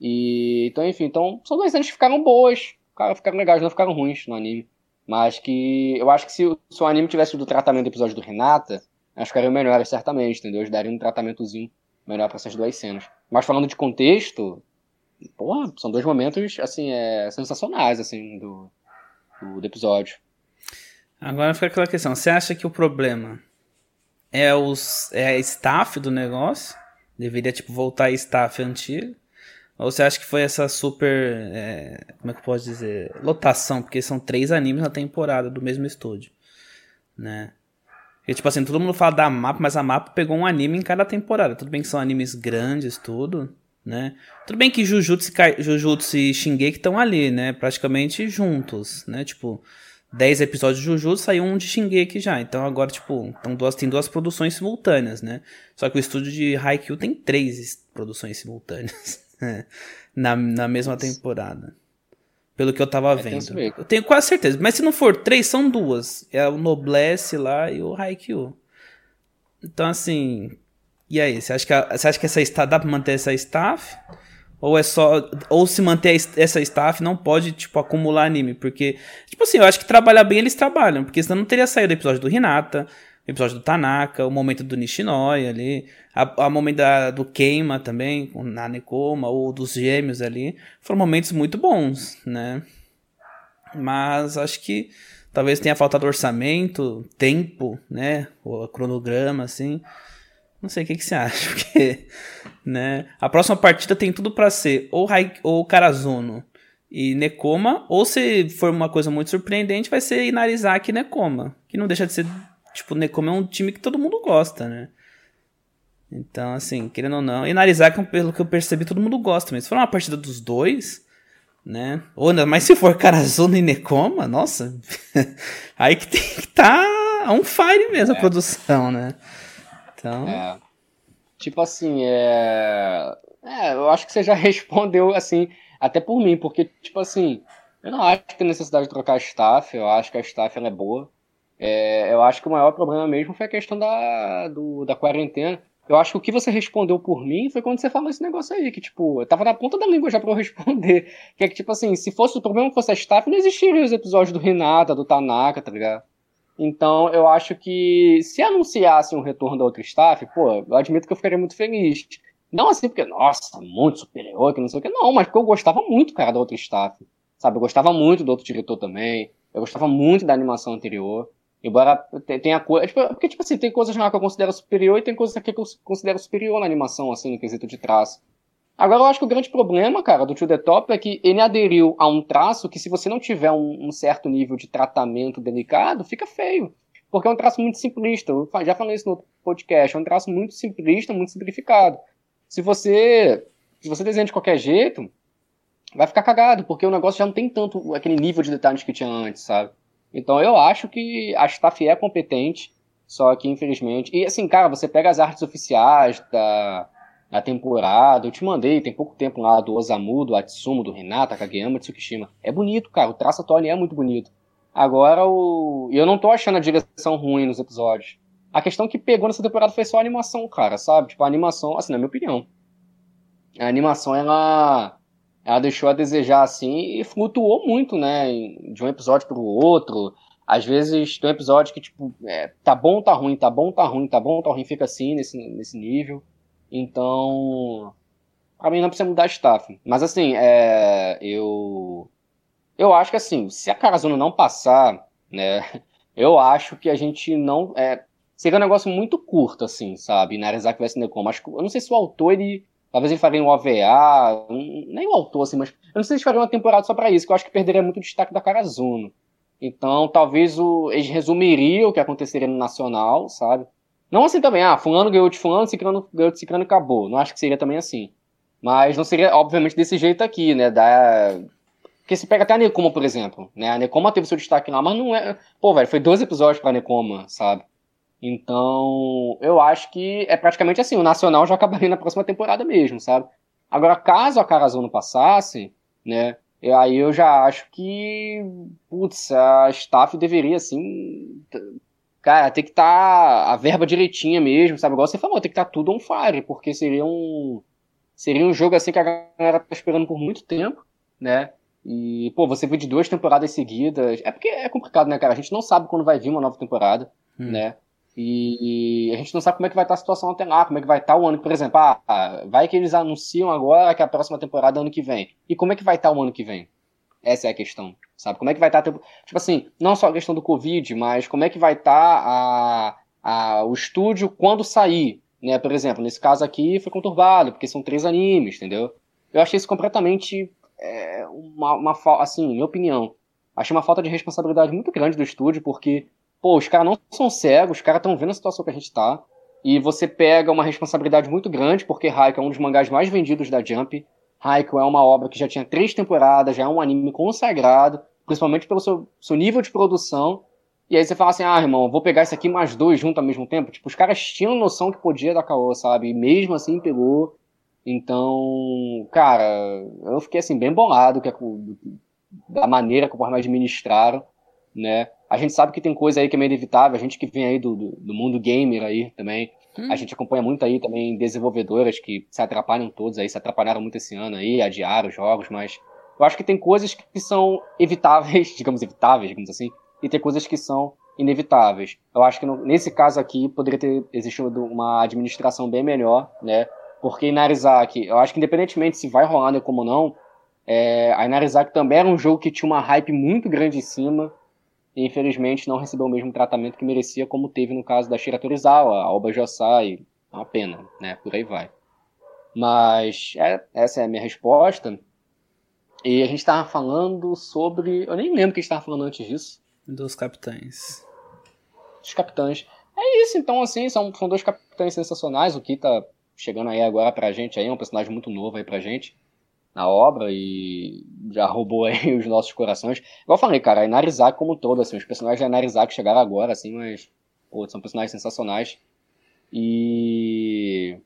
E, então, enfim, então, são duas cenas que ficaram boas. Cara, ficaram legais, não ficaram ruins no anime. Mas que eu acho que se, se o anime tivesse do tratamento do episódio do Renata, acho que ficaria melhor, certamente, entendeu? Eles dariam um tratamentozinho melhor para essas duas cenas. Mas falando de contexto, porra, são dois momentos, assim, é, sensacionais, assim, do, do, do episódio. Agora fica aquela questão, você acha que o problema é, os, é a staff do negócio? Deveria, tipo, voltar a staff antigo? Ou você acha que foi essa super. É, como é que eu posso dizer? Lotação, porque são três animes na temporada do mesmo estúdio. Né? E, tipo assim, todo mundo fala da mapa, mas a mapa pegou um anime em cada temporada. Tudo bem que são animes grandes, tudo, né? Tudo bem que Jujutsu, Jujutsu e Shingeki estão ali, né? Praticamente juntos, né? Tipo, 10 episódios de Jujutsu, saiu um de Shingeki já. Então agora, tipo, então duas, tem duas produções simultâneas, né? Só que o estúdio de Haikyuu tem três produções simultâneas né? na, na mesma temporada. Pelo que eu tava é vendo. Eu tenho quase certeza. Mas se não for três, são duas. É o Noblesse lá e o Haikyuu. Então, assim. E aí? Você acha que, a, você acha que essa staff, dá pra manter essa staff? Ou é só. Ou se manter essa staff não pode, tipo, acumular anime. Porque, tipo assim, eu acho que trabalhar bem eles trabalham. Porque senão não teria saído o episódio do Hinata episódio do Tanaka, o momento do Nishinoi ali, a, momento da, do Keima também, com na Nekoma, ou dos gêmeos ali, foram momentos muito bons, né? Mas acho que talvez tenha faltado orçamento, tempo, né? O cronograma, assim. Não sei o que, que você acha, porque, né? A próxima partida tem tudo para ser ou, Hai, ou Karazuno e Nekoma, ou se for uma coisa muito surpreendente, vai ser Inarizaki e Nekoma, que não deixa de ser Tipo, o Necoma é um time que todo mundo gosta, né? Então, assim, querendo ou não. E Narizaki, pelo que eu percebi, todo mundo gosta. Mas se for uma partida dos dois, né? Ou ainda mais se for Karazuna e Nekoma, nossa. aí que tem que estar tá on fire mesmo é. a produção, né? Então. É. Tipo assim, é... é. Eu acho que você já respondeu, assim, até por mim, porque, tipo assim, eu não acho que tem necessidade de trocar a staff, eu acho que a staff ela é boa. É, eu acho que o maior problema mesmo foi a questão da, do, da quarentena. Eu acho que o que você respondeu por mim foi quando você falou esse negócio aí, que, tipo, eu tava na ponta da língua já pra eu responder. Que é que, tipo assim, se fosse o problema fosse a staff, não existiriam os episódios do Renata, do Tanaka, tá ligado? Então, eu acho que se anunciasse um retorno da outra staff, pô, eu admito que eu ficaria muito feliz. Não assim porque, nossa, muito superior, que não sei o que. Não, mas porque eu gostava muito, cara, da outra staff. Sabe, eu gostava muito do outro diretor também. Eu gostava muito da animação anterior. Embora tenha coisa. Tipo, porque, tipo assim, tem coisas lá que eu considero superior e tem coisas aqui que eu considero superior na animação, assim, no quesito de traço. Agora, eu acho que o grande problema, cara, do To The Top é que ele aderiu a um traço que, se você não tiver um, um certo nível de tratamento delicado, fica feio. Porque é um traço muito simplista. Eu já falei isso no podcast. É um traço muito simplista, muito simplificado. Se você, se você desenha de qualquer jeito, vai ficar cagado, porque o negócio já não tem tanto aquele nível de detalhes que tinha antes, sabe? Então eu acho que a staff é competente, Só que, infelizmente. E assim, cara, você pega as artes oficiais da, da temporada. Eu te mandei, tem pouco tempo lá, do Osamu, do Atsumo, do Renata, Kageyama, Tsukishima. É bonito, cara. O traço atual é muito bonito. Agora, o. Eu não tô achando a direção ruim nos episódios. A questão que pegou nessa temporada foi só a animação, cara, sabe? Tipo, a animação, assim, na minha opinião. A animação, ela. Ela deixou a desejar, assim, e flutuou muito, né? De um episódio pro outro. Às vezes tem um episódio que, tipo, é, tá bom, tá ruim, tá bom, tá ruim, tá bom, tá ruim, fica assim, nesse, nesse nível. Então. Pra mim não precisa mudar staff. Mas assim, é, eu. Eu acho que assim, se a Karazuna não passar, né? Eu acho que a gente não. É, seria um negócio muito curto, assim, sabe? Narizaki vs Necom. Acho que, eu não sei se o autor, ele. Talvez ele faria um OVA. Um, nem o autor, assim, mas. Eu não sei se faria uma temporada só para isso, que eu acho que perderia muito o destaque da Karazuna. Então, talvez o, eles resumiriam o que aconteceria no Nacional, sabe? Não assim também, ah, fulano ganhou de fulano, ciclano ganhou de ciclano e acabou. Não acho que seria também assim. Mas não seria, obviamente, desse jeito aqui, né? Da... Porque se pega até a Nekoma, por exemplo, né? A Nekoma teve seu destaque lá, mas não é... Pô, velho, foi 12 episódios pra Nekoma, sabe? Então, eu acho que é praticamente assim, o Nacional já acabaria na próxima temporada mesmo, sabe? Agora, caso a Carazon não passasse, né? Aí eu já acho que, putz, a staff deveria, assim, cara, tem que estar tá a verba direitinha mesmo, sabe? Igual você falou, tem que estar tá tudo on fire, porque seria um, seria um jogo, assim, que a galera tá esperando por muito tempo, né? E, pô, você viu de duas temporadas seguidas. É porque é complicado, né, cara? A gente não sabe quando vai vir uma nova temporada, hum. né? E a gente não sabe como é que vai estar a situação até lá, como é que vai estar o ano. Por exemplo, ah, vai que eles anunciam agora que a próxima temporada é ano que vem. E como é que vai estar o ano que vem? Essa é a questão, sabe? Como é que vai estar. Tipo assim, não só a questão do Covid, mas como é que vai estar a, a, o estúdio quando sair. Né? Por exemplo, nesse caso aqui foi conturbado, porque são três animes, entendeu? Eu achei isso completamente. É, uma, uma assim, minha opinião. Achei uma falta de responsabilidade muito grande do estúdio, porque pô, os caras não são cegos, os caras estão vendo a situação que a gente tá. E você pega uma responsabilidade muito grande, porque Haikyuu é um dos mangás mais vendidos da Jump. Haikyuu é uma obra que já tinha três temporadas, já é um anime consagrado, principalmente pelo seu, seu nível de produção. E aí você fala assim, ah, irmão, vou pegar isso aqui mais dois junto ao mesmo tempo. Tipo, os caras tinham noção que podia dar caô, sabe? E mesmo assim pegou. Então, cara, eu fiquei assim, bem bolado que a, da maneira como administraram, né? A gente sabe que tem coisa aí que é meio inevitável, a gente que vem aí do, do, do mundo gamer aí também, hum. a gente acompanha muito aí também desenvolvedoras que se atrapalham todos aí, se atrapalharam muito esse ano aí, adiaram os jogos, mas eu acho que tem coisas que são evitáveis, digamos evitáveis, digamos assim, e tem coisas que são inevitáveis. Eu acho que no, nesse caso aqui poderia ter existido uma administração bem melhor, né? Porque Inarizaki, eu acho que independentemente se vai rolar né, como não, é, a Inarizaki também era um jogo que tinha uma hype muito grande em cima, e infelizmente não recebeu o mesmo tratamento que merecia, como teve no caso da Shira Torizawa, a Oba Josai, é uma pena, né? Por aí vai. Mas é, essa é a minha resposta. E a gente estava falando sobre. Eu nem lembro o que a gente estava falando antes disso. Dos capitães. Dos capitães. É isso, então, assim, são, são dois capitães sensacionais. O Kita chegando aí agora pra gente aí, é um personagem muito novo aí pra gente na obra e já roubou aí os nossos corações. Igual eu falei, cara, a Inarizaki como todo, assim, os personagens da Inarizaki chegaram agora, assim, mas, pô, são personagens sensacionais. E...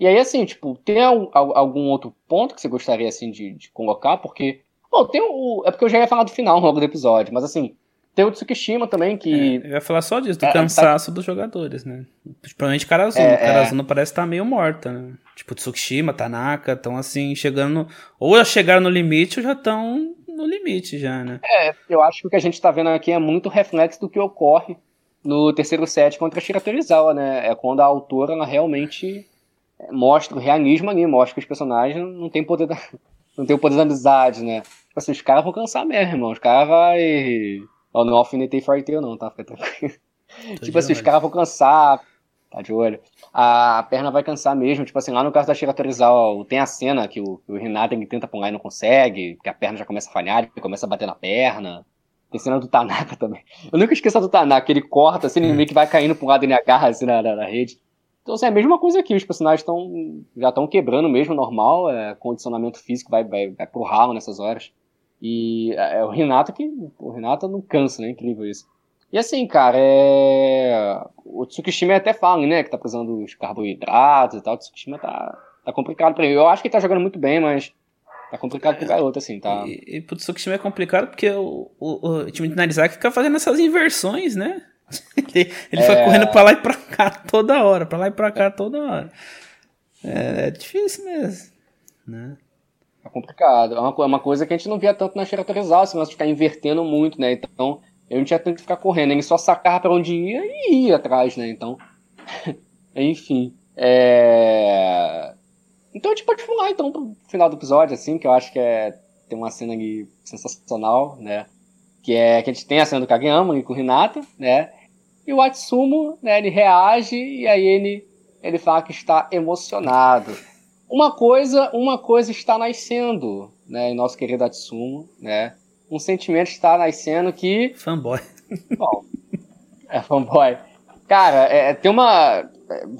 E aí, assim, tipo, tem algum outro ponto que você gostaria, assim, de, de colocar? Porque, pô, tem o... É porque eu já ia falar do final logo do episódio, mas, assim, tem o Tsukishima também, que. É, eu ia falar só disso, do é, cansaço tá... dos jogadores, né? Principalmente Karazuna. É, Karazuna é... parece estar tá meio morta, né? Tipo, Tsukishima, Tanaka, estão assim, chegando. Ou já chegaram no limite ou já estão no limite, já, né? É, eu acho que o que a gente tá vendo aqui é muito reflexo do que ocorre no terceiro set contra a Shira Torizawa, né? É quando a autora ela realmente mostra o realismo ali, mostra que os personagens não têm poder da, não tem o poder da amizade, né? Tipo assim, os caras vão cansar mesmo, irmão. Os caras vai eu não alfinetei forte não, tá? Fica tranquilo. tipo assim, olho. os caras vão cansar. Tá de olho. A perna vai cansar mesmo. Tipo assim, lá no caso da Shira Torizawa, tem a cena que o, o Renato tenta pular e não consegue, que a perna já começa a falhar, ele começa a bater na perna. Tem cena do Tanaka também. Eu nunca esqueço do Tanaka, ele corta, assim, ele meio que vai caindo pra um lado e ele agarra assim na, na, na rede. Então, assim, é a mesma coisa aqui, os personagens estão já estão quebrando mesmo, normal, é, condicionamento físico vai, vai, vai pro ralo nessas horas. E é, é o Renato que. O Renato não cansa, né? Incrível isso. E assim, cara, é... o Tsukishima até fala, né, que tá precisando dos carboidratos e tal. O Tsukishima tá, tá complicado pra ele. Eu acho que ele tá jogando muito bem, mas tá complicado pro garoto, assim, tá? E, e pro Tsukishima é complicado porque o, o, o time de Narizaki fica fazendo essas inversões, né? ele ele é... foi correndo pra lá e pra cá toda hora, pra lá e pra cá toda hora. É, é difícil mesmo, né? É complicado. É uma, é uma coisa que a gente não via tanto na Shiratorizawa, se nós ficar invertendo muito, né? Então, eu não tinha tanto que ficar correndo, ele só sacava para onde ia e ia atrás, né? Então, enfim. É... Então a gente pode falar então pro final do episódio, assim, que eu acho que é tem uma cena ali sensacional, né? Que é que a gente tem a cena do Kageyama com o Hinata, né? E o Atsumo, né, ele reage e aí ele ele fala que está emocionado. Uma coisa, uma coisa está nascendo, né, em nosso querido Atsumo, né? Um sentimento está nascendo que fanboy. Bom, é fanboy. Cara, é, tem uma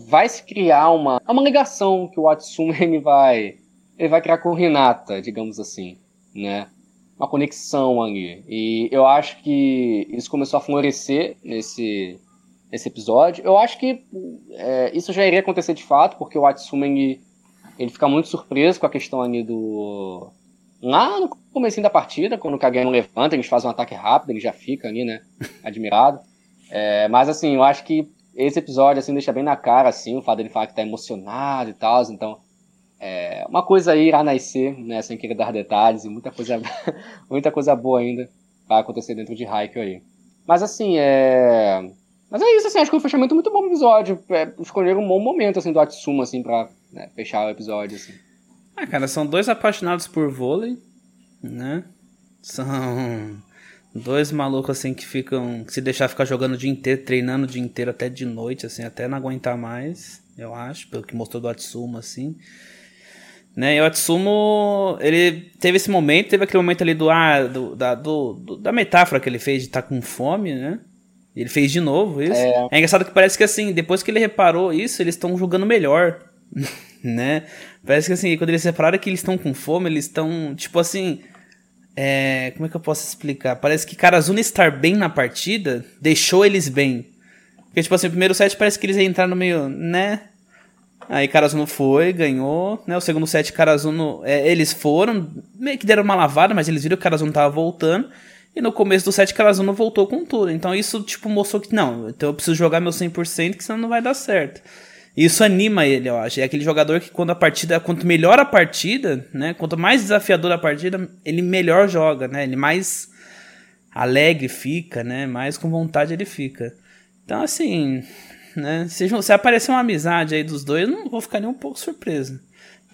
vai se criar uma uma ligação que o Atsumo ele vai ele vai criar com o Hinata, digamos assim, né? Uma conexão ali. E eu acho que isso começou a florescer nesse nesse episódio. Eu acho que é, isso já iria acontecer de fato, porque o Atsumo ele, ele fica muito surpreso com a questão ali do. Lá no começo da partida, quando o Kageyama levanta, eles fazem um ataque rápido, ele já fica ali, né? Admirado. É, mas assim, eu acho que esse episódio assim deixa bem na cara assim, o fato dele falar que tá emocionado e tal, então é, uma coisa aí irá nascer, né, sem querer dar detalhes e muita coisa muita coisa boa ainda vai acontecer dentro de Haikyuu aí. Mas assim, é mas é isso, assim, acho que foi um fechamento muito bom episódio. É, escolheram um bom momento, assim, do Atsuma, assim, pra né, fechar o episódio, assim. Ah, cara, são dois apaixonados por vôlei, né? São dois malucos, assim, que ficam... Que se deixar ficar jogando o dia inteiro, treinando o dia inteiro, até de noite, assim, até não aguentar mais, eu acho, pelo que mostrou do Atsuma, assim. Né, e o Atsumo, ele teve esse momento, teve aquele momento ali do, ah, do, da, do, do da metáfora que ele fez de estar tá com fome, né? Ele fez de novo isso. É... é engraçado que parece que assim, depois que ele reparou isso, eles estão jogando melhor. né? Parece que assim, quando eles repararam que eles estão com fome, eles estão, tipo assim. É, como é que eu posso explicar? Parece que Karazuna estar bem na partida deixou eles bem. Porque, tipo assim, o primeiro set parece que eles entraram meio, né? Aí Karazuno foi, ganhou, né? O segundo set, Karazuno, é, eles foram, meio que deram uma lavada, mas eles viram que o Karazuno tava voltando. E no começo do set, Karazuno voltou com tudo. Então isso, tipo, mostrou que não, então eu preciso jogar meu 100%, que senão não vai dar certo. Isso anima ele, eu acho. É aquele jogador que quando a partida, quanto melhor a partida, né, quanto mais desafiadora a partida, ele melhor joga, né? Ele mais alegre fica, né? Mais com vontade ele fica. Então, assim, né? Se, se aparecer uma amizade aí dos dois, eu não vou ficar nem um pouco surpreso,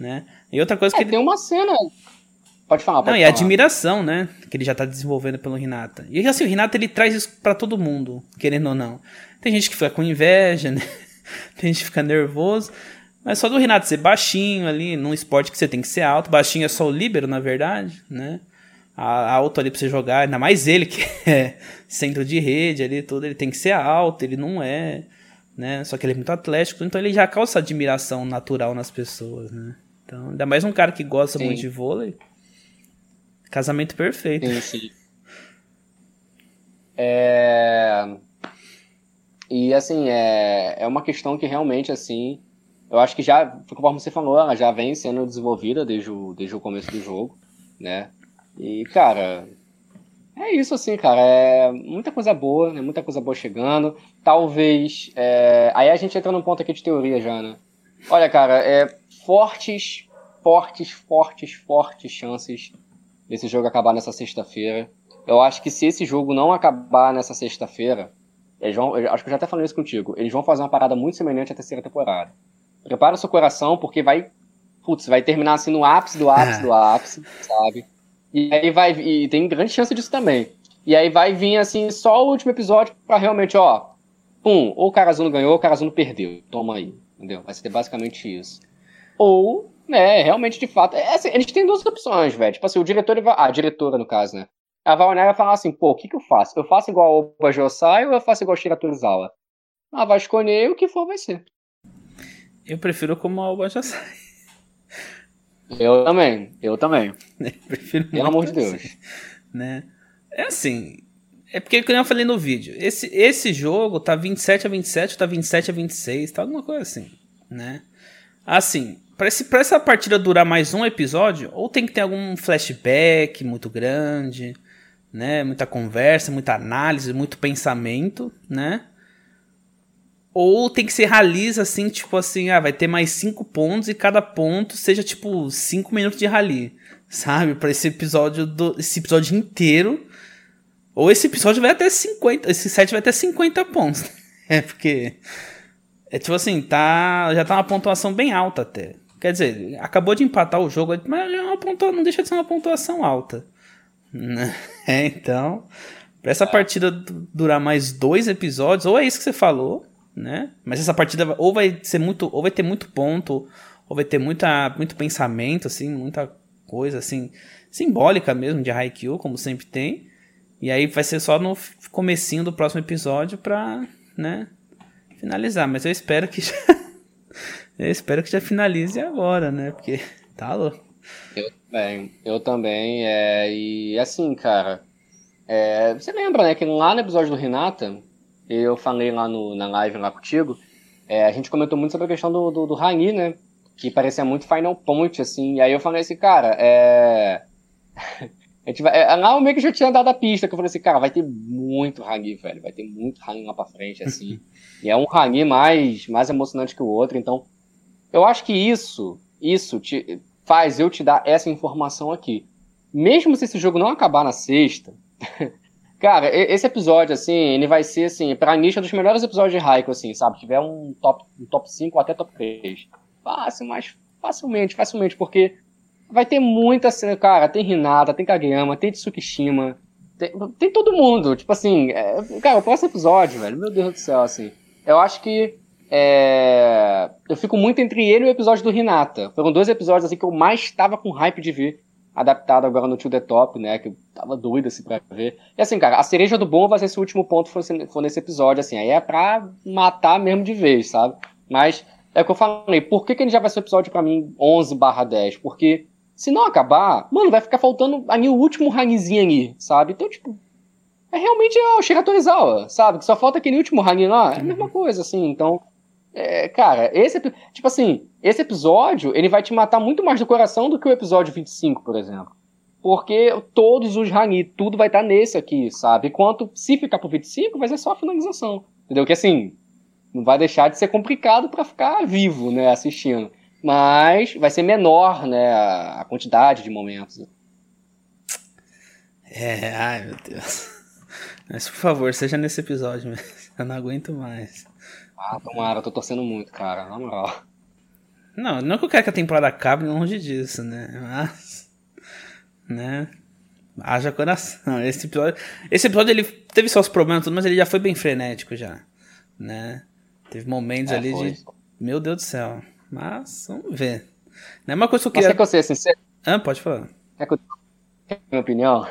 né? E outra coisa é, que tem ele... uma cena Pode falar, pode Não, falar. e a admiração, né? Que ele já tá desenvolvendo pelo Renata. E assim, o Renata ele traz isso para todo mundo, querendo ou não. Tem gente que fica com inveja, né? Tem gente que fica nervoso. Mas só do Renato ser baixinho ali, num esporte que você tem que ser alto. Baixinho é só o líbero, na verdade, né? A, alto ali pra você jogar, ainda mais ele que é centro de rede ali, tudo, ele tem que ser alto, ele não é, né? Só que ele é muito atlético, então ele já causa admiração natural nas pessoas, né? Então, ainda mais um cara que gosta Sim. muito de vôlei. Casamento perfeito. Sim, sim. É... E assim, é, é uma questão que realmente, assim, eu acho que já, conforme você falou, ela já vem sendo desenvolvida desde o, desde o começo do jogo, né? E, cara, é isso, assim, cara. É muita coisa boa, né? Muita coisa boa chegando. Talvez. É... Aí a gente entra num ponto aqui de teoria já, né? Olha, cara, é fortes, fortes, fortes, fortes chances esse jogo acabar nessa sexta-feira. Eu acho que se esse jogo não acabar nessa sexta-feira, eles vão, acho que eu já até falei isso contigo, eles vão fazer uma parada muito semelhante à terceira temporada. Prepara o seu coração, porque vai, putz, vai terminar assim no ápice do ápice do ápice, sabe? E aí vai, e tem grande chance disso também. E aí vai vir assim só o último episódio para realmente, ó, pum, ou o Karazuno ganhou ou o Karazuno perdeu. Toma aí, entendeu? Vai ser basicamente isso. Ou é, realmente, de fato. É, assim, eles têm duas opções, velho. Tipo assim, o diretor. Vai, a diretora, no caso, né? Olhar e vai falar assim: pô, o que, que eu faço? Eu faço igual o Bajosai ou eu faço igual o Shira Torizawa? Ela vai escolher o que for, vai ser. Eu prefiro como a Bajosai. Eu também, eu também. Eu prefiro Pelo amor de Deus. Assim, né? É assim. É porque, como eu falei no vídeo, esse, esse jogo tá 27 a 27, tá 27 a 26, tá alguma coisa assim, né? Assim, pra, esse, pra essa partida durar mais um episódio, ou tem que ter algum flashback muito grande, né? Muita conversa, muita análise, muito pensamento, né? Ou tem que ser rallies assim, tipo assim, ah, vai ter mais cinco pontos e cada ponto seja tipo cinco minutos de rally, sabe? Para esse episódio do, esse episódio inteiro. Ou esse episódio vai até 50, esse set vai até 50 pontos. É porque é tipo assim, tá, já tá uma pontuação bem alta até. Quer dizer, acabou de empatar o jogo, mas é não deixa de ser uma pontuação alta. Né? É, então, pra essa partida durar mais dois episódios, ou é isso que você falou, né? Mas essa partida ou vai ser muito, ou vai ter muito ponto, ou vai ter muita, muito pensamento, assim, muita coisa, assim, simbólica mesmo de Haikyuu, como sempre tem. E aí vai ser só no comecinho do próximo episódio pra, né, finalizar. Mas eu espero que já, eu espero que já finalize agora, né? Porque tá louco. Eu também, eu também, é, e assim, cara, é, você lembra, né, que lá no episódio do Renata, eu falei lá no, na live lá contigo, é, a gente comentou muito sobre a questão do, do, do Rani, né? Que parecia muito Final Point, assim. E aí eu falei assim, cara, é. a gente vai, é, lá eu meio que já tinha dado a pista, que eu falei assim, cara, vai ter muito Rani, velho. Vai ter muito Rani lá pra frente, assim. e é um Rani mais, mais emocionante que o outro. Então, eu acho que isso, isso te, faz eu te dar essa informação aqui. Mesmo se esse jogo não acabar na sexta, Cara, esse episódio, assim, ele vai ser, assim, pra um dos melhores episódios de Raikou, assim, sabe? tiver um top, um top 5 ou até top 3. Fácil, mas facilmente, facilmente, porque vai ter muita cena, cara, tem Hinata, tem Kageyama, tem Tsukishima, tem, tem todo mundo, tipo assim, é, cara, o próximo episódio, velho, meu Deus do céu, assim, eu acho que é, eu fico muito entre ele e o episódio do Hinata. Foram dois episódios, assim, que eu mais estava com hype de ver adaptado agora no To The Top, né? Que eu tava doido assim pra ver. E assim, cara, a cereja do bom vai ser esse último ponto for, for nesse episódio, assim. Aí é pra matar mesmo de vez, sabe? Mas é o que eu falei. Por que, que ele já vai ser o episódio pra mim 11 barra 10? Porque se não acabar, mano, vai ficar faltando ali o último ranizinho ali, sabe? Então, tipo, é realmente ó, chega a atualizar, sabe? Que só falta aquele último rani lá. É a mesma coisa, assim. Então, é, cara, esse tipo assim, esse episódio ele vai te matar muito mais do coração do que o episódio 25, por exemplo. Porque todos os Rani, tudo vai estar tá nesse aqui, sabe? Enquanto se ficar pro 25, vai ser só a finalização. Entendeu? Que assim, não vai deixar de ser complicado para ficar vivo, né, assistindo. Mas vai ser menor, né, a quantidade de momentos. É, ai meu Deus. Mas por favor, seja nesse episódio mesmo. Eu não aguento mais. Ah, tomara, eu tô torcendo muito, cara, na moral. Não, não que eu quero que a temporada acabe longe disso, né? Mas. Né? Haja coração. Esse episódio, esse episódio ele teve seus problemas, mas ele já foi bem frenético já. Né? Teve momentos é, ali foi. de. Meu Deus do céu. Mas, vamos ver. Não é uma coisa que eu queria. Mas quer que eu seja sincero? Ah, pode falar. É que eu... minha opinião?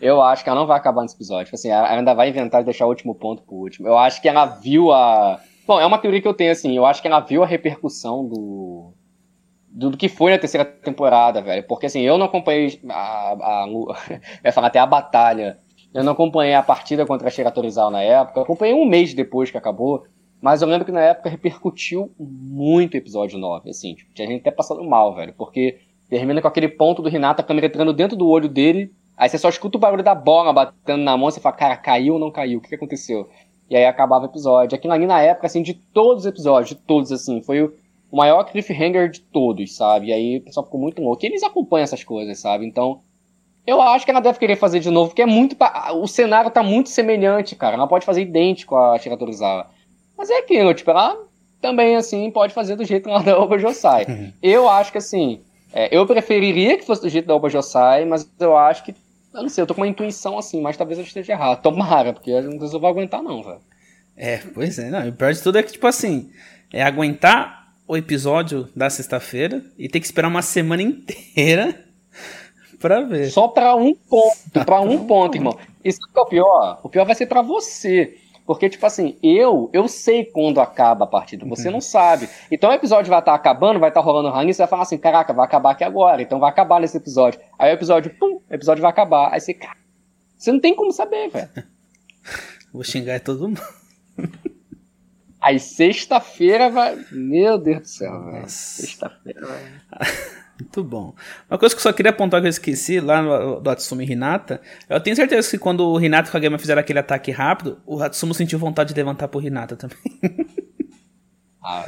Eu acho que ela não vai acabar nesse episódio. Tipo assim, ela ainda vai inventar e deixar o último ponto pro último. Eu acho que ela viu a Bom, é uma teoria que eu tenho, assim. Eu acho que ela viu a repercussão do. Do, que foi na terceira temporada, velho. Porque, assim, eu não acompanhei a. a, a falar até a batalha. Eu não acompanhei a partida contra a Shiratorizawa na época. Eu acompanhei um mês depois que acabou. Mas eu lembro que na época repercutiu muito o episódio 9, assim. Tipo, tinha gente até passando mal, velho. Porque termina com aquele ponto do Renato, a câmera entrando dentro do olho dele. Aí você só escuta o barulho da bola batendo na mão. Você fala, cara, caiu ou não caiu? O que aconteceu? E aí acabava o episódio. Aquilo ali na época, assim, de todos os episódios, de todos, assim, foi o, o maior cliffhanger de todos, sabe? E aí o pessoal ficou muito louco. E eles acompanham essas coisas, sabe? Então, eu acho que ela deve querer fazer de novo, porque é muito. O cenário tá muito semelhante, cara. Ela pode fazer idêntico a Shira Torizawa. Mas é aquilo, tipo, ela também, assim, pode fazer do jeito lá da Oba Josai. Uhum. Eu acho que, assim, é, eu preferiria que fosse do jeito da Oba Josai, mas eu acho que eu não sei, eu tô com uma intuição assim, mas talvez eu esteja errado. Tomara, porque eu não sei se eu vou aguentar, não, velho. É, pois é. Não, o pior de tudo é que, tipo assim, é aguentar o episódio da sexta-feira e ter que esperar uma semana inteira pra ver. Só pra um ponto, pra um ponto, irmão. Isso que é o pior. O pior vai ser pra você. Porque, tipo assim, eu eu sei quando acaba a partida, você uhum. não sabe. Então o episódio vai estar tá acabando, vai estar tá rolando ranking, você vai falar assim, caraca, vai acabar aqui agora, então vai acabar nesse episódio. Aí o episódio, pum, o episódio vai acabar. Aí você, cara, você não tem como saber, velho. Vou xingar todo mundo. Aí sexta-feira vai. Meu Deus do céu, velho. Sexta-feira vai. Muito bom. Uma coisa que eu só queria apontar que eu esqueci lá no, do Hatsumi Hinata, eu tenho certeza que quando o Hinata e o Kageyama fizeram aquele ataque rápido, o Hatsumo sentiu vontade de levantar pro Hinata também. Ah,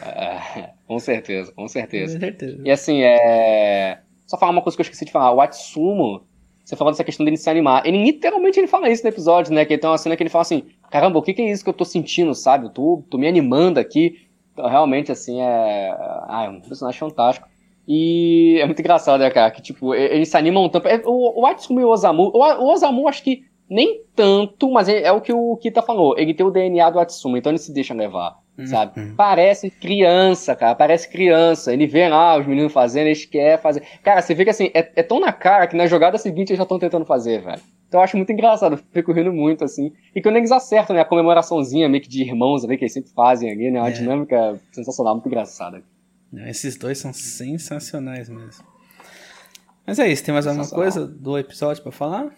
é, com certeza, com certeza. Com certeza. E assim, é. Só falar uma coisa que eu esqueci de falar. O Atsumo, você falou dessa questão dele se animar. Ele literalmente ele fala isso no episódio, né? Que tem uma cena que ele fala assim: caramba, o que, que é isso que eu tô sentindo, sabe? Eu tô, tô me animando aqui. Então, realmente, assim, é. Ah, é um personagem fantástico. E é muito engraçado, né, cara? Que, tipo, eles se animam tanto. É, o, o Atsumo e o Osamu. O, o Osamu, acho que nem tanto, mas é, é o que o Kita falou. Ele tem o DNA do Atsumo, então ele se deixa levar sabe? Uhum. Parece criança, cara, parece criança. Ele vê lá os meninos fazendo, eles querem fazer. Cara, você vê que assim, é, é tão na cara que na jogada seguinte eles já estão tentando fazer, velho. Então eu acho muito engraçado, fico rindo muito, assim. E quando eles acertam, né, a comemoraçãozinha meio que de irmãos ali, que eles sempre fazem ali, né, uma é. dinâmica sensacional, muito engraçada. Esses dois são sensacionais mesmo. Mas é isso, tem mais alguma coisa do episódio para falar?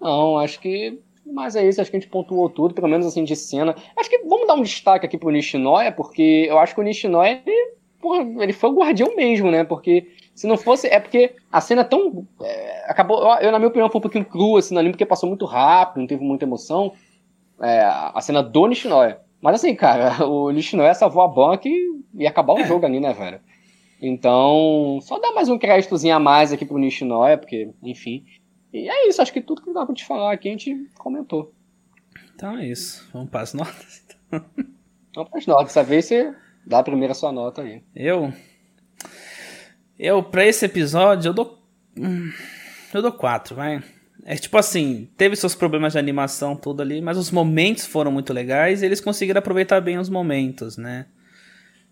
Não, acho que mas é isso, acho que a gente pontuou tudo, pelo menos assim, de cena. Acho que vamos dar um destaque aqui pro Nishinoya, porque eu acho que o Nishinoya, ele, porra, ele foi o guardião mesmo, né? Porque se não fosse. É porque a cena é tão. É, acabou. Eu, na minha opinião, foi um pouquinho crua assim ali, porque passou muito rápido, não teve muita emoção. É, a cena do Nishinoya. Mas assim, cara, o Nishinoya salvou a banca e ia acabar o é. jogo ali, né, velho? Então, só dar mais um créditozinho a mais aqui pro Nishinoya, porque, enfim. E é isso, acho que tudo que dá pra te falar aqui a gente comentou. Então é isso. Vamos para as notas. Então. Vamos para as notas. Dessa vez você dá a primeira sua nota aí. Eu? Eu, pra esse episódio, eu dou. Hum, eu dou 4, vai. É tipo assim, teve seus problemas de animação, tudo ali, mas os momentos foram muito legais e eles conseguiram aproveitar bem os momentos, né?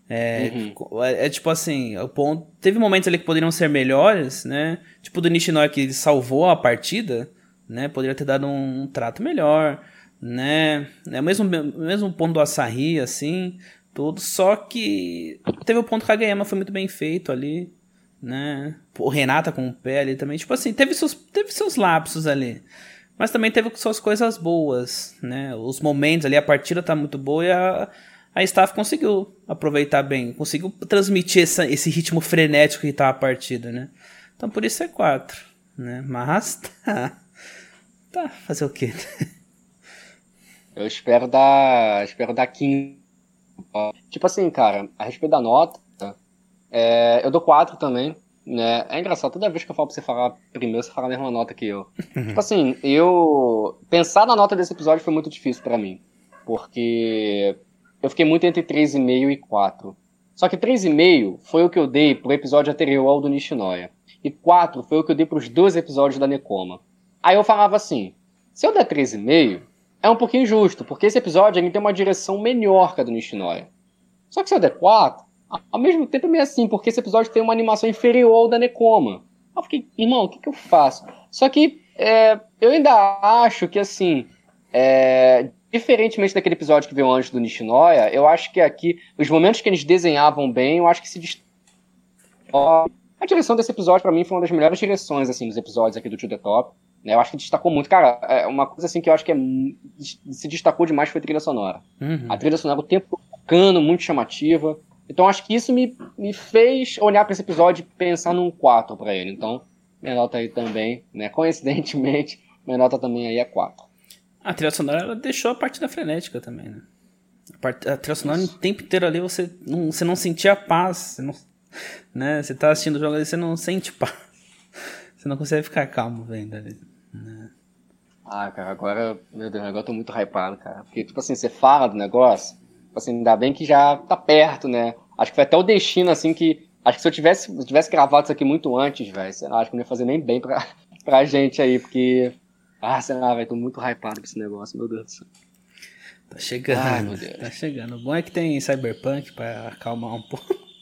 É, uhum. é, é, tipo assim, o ponto, teve momentos ali que poderiam ser melhores, né? Tipo do Nishinoya que salvou a partida, né? Poderia ter dado um, um trato melhor, né? É o mesmo, mesmo ponto do Asahi, assim, tudo. Só que teve o ponto que a Kageyama foi muito bem feito ali, né? O Renata com o pé ali também. Tipo assim, teve seus, teve seus lapsos ali. Mas também teve suas coisas boas, né? Os momentos ali, a partida tá muito boa e a a staff conseguiu aproveitar bem, conseguiu transmitir essa, esse ritmo frenético que tá a partida, né? Então por isso é 4, né? Mas tá. Tá, fazer o quê? Eu espero dar. Espero dar 15. Tipo assim, cara, a respeito da nota, é, eu dou 4 também. Né? É engraçado, toda vez que eu falo pra você falar primeiro, você fala a mesma nota que eu. tipo assim, eu. Pensar na nota desse episódio foi muito difícil para mim. Porque eu fiquei muito entre 3,5 e 4. Só que 3,5 foi o que eu dei pro episódio anterior ao do Nishinoya. E 4 foi o que eu dei pros dois episódios da Nekoma. Aí eu falava assim, se eu der 3,5, é um pouquinho injusto, porque esse episódio ele tem uma direção melhor que a do Nishinoya. Só que se eu der 4, ao mesmo tempo é meio assim, porque esse episódio tem uma animação inferior ao da Nekoma. Eu fiquei, irmão, o que, que eu faço? Só que é, eu ainda acho que assim, é, diferentemente daquele episódio que veio antes do Nishinoya, eu acho que aqui, os momentos que eles desenhavam bem, eu acho que se A direção desse episódio, para mim, foi uma das melhores direções, assim, dos episódios aqui do To The Top. Né? Eu acho que destacou muito. Cara, é uma coisa, assim, que eu acho que é, se destacou demais foi a trilha sonora. Uhum. A trilha sonora, o tempo tocando, muito chamativa. Então, acho que isso me, me fez olhar para esse episódio e pensar num 4 para ele. Então, minha nota aí também, né? Coincidentemente, minha nota também aí é 4. A trilha sonora ela deixou a partida frenética também, né? A, part... a trilha sonora Isso. o tempo inteiro ali você não, você não sentia paz. Você, não, né? você tá assistindo o jogo ali você não sente paz. Você não consegue ficar calmo vendo ali. Né? Ah, cara, agora, meu Deus, agora eu tô muito hypado, cara. Porque, tipo assim, você fala do negócio, assim, ainda bem que já tá perto, né? Acho que foi até o destino, assim, que. Acho que se eu tivesse, se eu tivesse gravado isso aqui muito antes, velho, acho que não ia fazer nem bem pra, pra gente aí, porque ah, sei lá, velho, tô muito hypado com esse negócio, meu Deus do céu. Tá chegando, Ai, meu Deus. tá chegando. O bom é que tem Cyberpunk pra acalmar um pouco.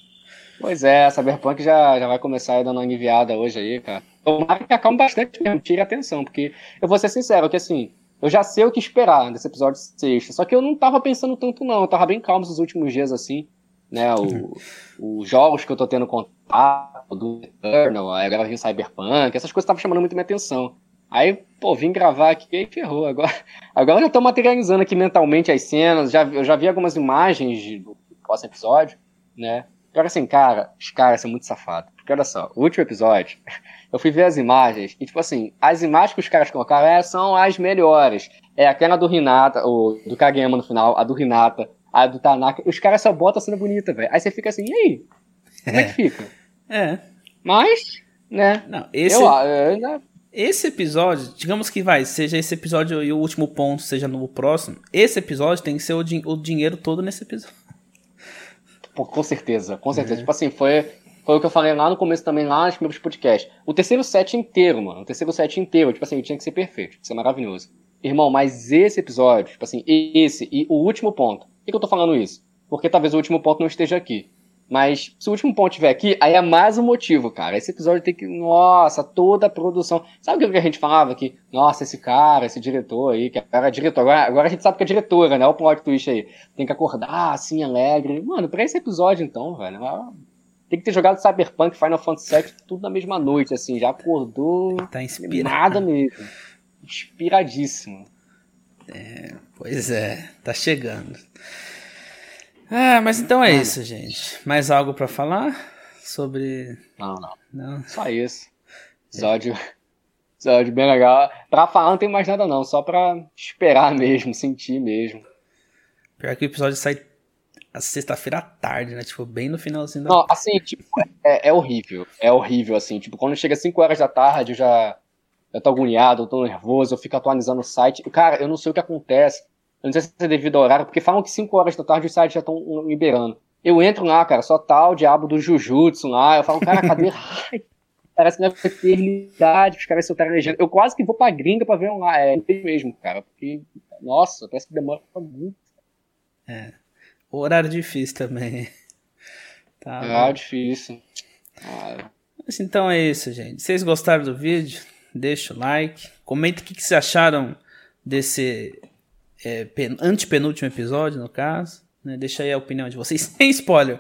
Pois é, Cyberpunk já, já vai começar aí dando uma enviada hoje aí, cara. Tomara que acalme bastante mesmo, tire atenção, porque eu vou ser sincero, que assim, eu já sei o que esperar desse episódio sexta, só que eu não tava pensando tanto não, eu tava bem calmo esses últimos dias assim, né, o, os jogos que eu tô tendo contato, do Eternal, agora vem Cyberpunk, essas coisas estavam chamando muito minha atenção. Aí, pô, vim gravar aqui e ferrou. Agora, agora eu já tô materializando aqui mentalmente as cenas. Já, eu já vi algumas imagens do próximo episódio, né? Agora assim, cara, os caras são muito safados. Porque olha só, o último episódio, eu fui ver as imagens, e tipo assim, as imagens que os caras colocaram é, são as melhores. É aquela do Hinata, o do Kageyama no final, a do Hinata, a do Tanaka. Os caras só botam a cena bonita, velho. Aí você fica assim, e aí? Como é que fica? É. Mas, né? Não, esse, eu, eu, eu, esse episódio, digamos que vai, seja esse episódio e o último ponto, seja no próximo, esse episódio tem que ser o, din o dinheiro todo nesse episódio. Pô, com certeza, com certeza. É. Tipo assim, foi, foi o que eu falei lá no começo também, lá nos primeiros podcasts. O terceiro set inteiro, mano. O terceiro set inteiro, tipo assim, tinha que ser perfeito, tinha que ser maravilhoso. Irmão, mas esse episódio, tipo assim, esse e o último ponto. Por que, que eu tô falando isso? Porque talvez o último ponto não esteja aqui. Mas se o último ponto estiver aqui, aí é mais um motivo, cara. Esse episódio tem que. Nossa, toda a produção. Sabe aquilo que a gente falava? Que, nossa, esse cara, esse diretor aí, que era diretor. Agora, agora a gente sabe que é diretora, né? O plot twist aí. Tem que acordar assim, alegre. Mano, pra esse episódio então, velho. Tem que ter jogado Cyberpunk, Final Fantasy VII, tudo na mesma noite, assim. Já acordou. Tá inspirado. Mesmo. Inspiradíssimo. É, pois é, tá chegando. Ah, mas então é isso, gente. Mais algo para falar sobre. Não, não. Não. Só isso. Episódio. Episódio bem legal. Pra falar não tem mais nada, não. Só pra esperar mesmo, sentir mesmo. Pior que o episódio sai a sexta-feira à tarde, né? Tipo, bem no finalzinho da. Não, assim, tipo, é, é horrível. É horrível, assim. Tipo, quando chega 5 horas da tarde, eu já. Eu tô agoniado, eu tô nervoso, eu fico atualizando o site. Cara, eu não sei o que acontece. Eu não sei se é devido ao horário, porque falam que 5 horas da tarde os sites já estão liberando. Eu entro lá, cara, só tá o diabo do Jujutsu lá. Eu falo, cara, cadê Parece que não é eternidade, os caras soltaram legenda. Eu quase que vou pra gringa pra ver um lá. É mesmo, cara. Porque, nossa, parece que demora muito. É. O horário difícil também. Tá, é, difícil. Ah. Mas então é isso, gente. Vocês gostaram do vídeo? Deixa o like. Comenta o que, que vocês acharam desse é, pen, antepenúltimo episódio, no caso. Né? Deixa aí a opinião de vocês, sem spoiler.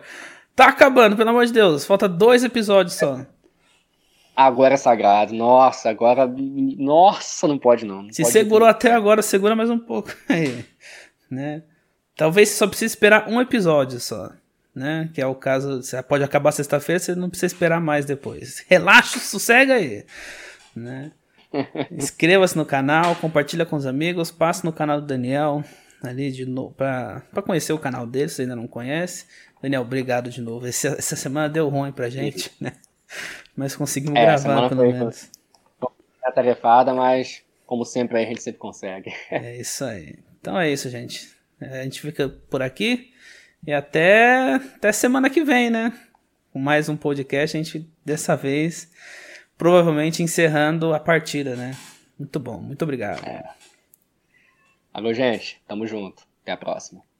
Tá acabando, pelo amor de Deus. Falta dois episódios só. Agora é sagrado. Nossa, agora. Nossa, não pode não. não Se pode segurou até agora, segura mais um pouco aí. Né? Talvez você só precise esperar um episódio só. Né? Que é o caso. Você pode acabar sexta-feira, você não precisa esperar mais depois. Relaxa, sossega aí. Né? Inscreva-se no canal, compartilha com os amigos, passe no canal do Daniel ali de novo para conhecer o canal dele, se ainda não conhece. Daniel, obrigado de novo. Esse, essa semana deu ruim pra gente, né? Mas conseguimos é, gravar pelo menos. Atarefada, mas como sempre a gente sempre consegue. É isso aí. Então é isso, gente. É, a gente fica por aqui e até, até semana que vem, né? Com mais um podcast, a gente dessa vez provavelmente encerrando a partida, né? Muito bom, muito obrigado. É. Alô, gente, tamo junto. Até a próxima.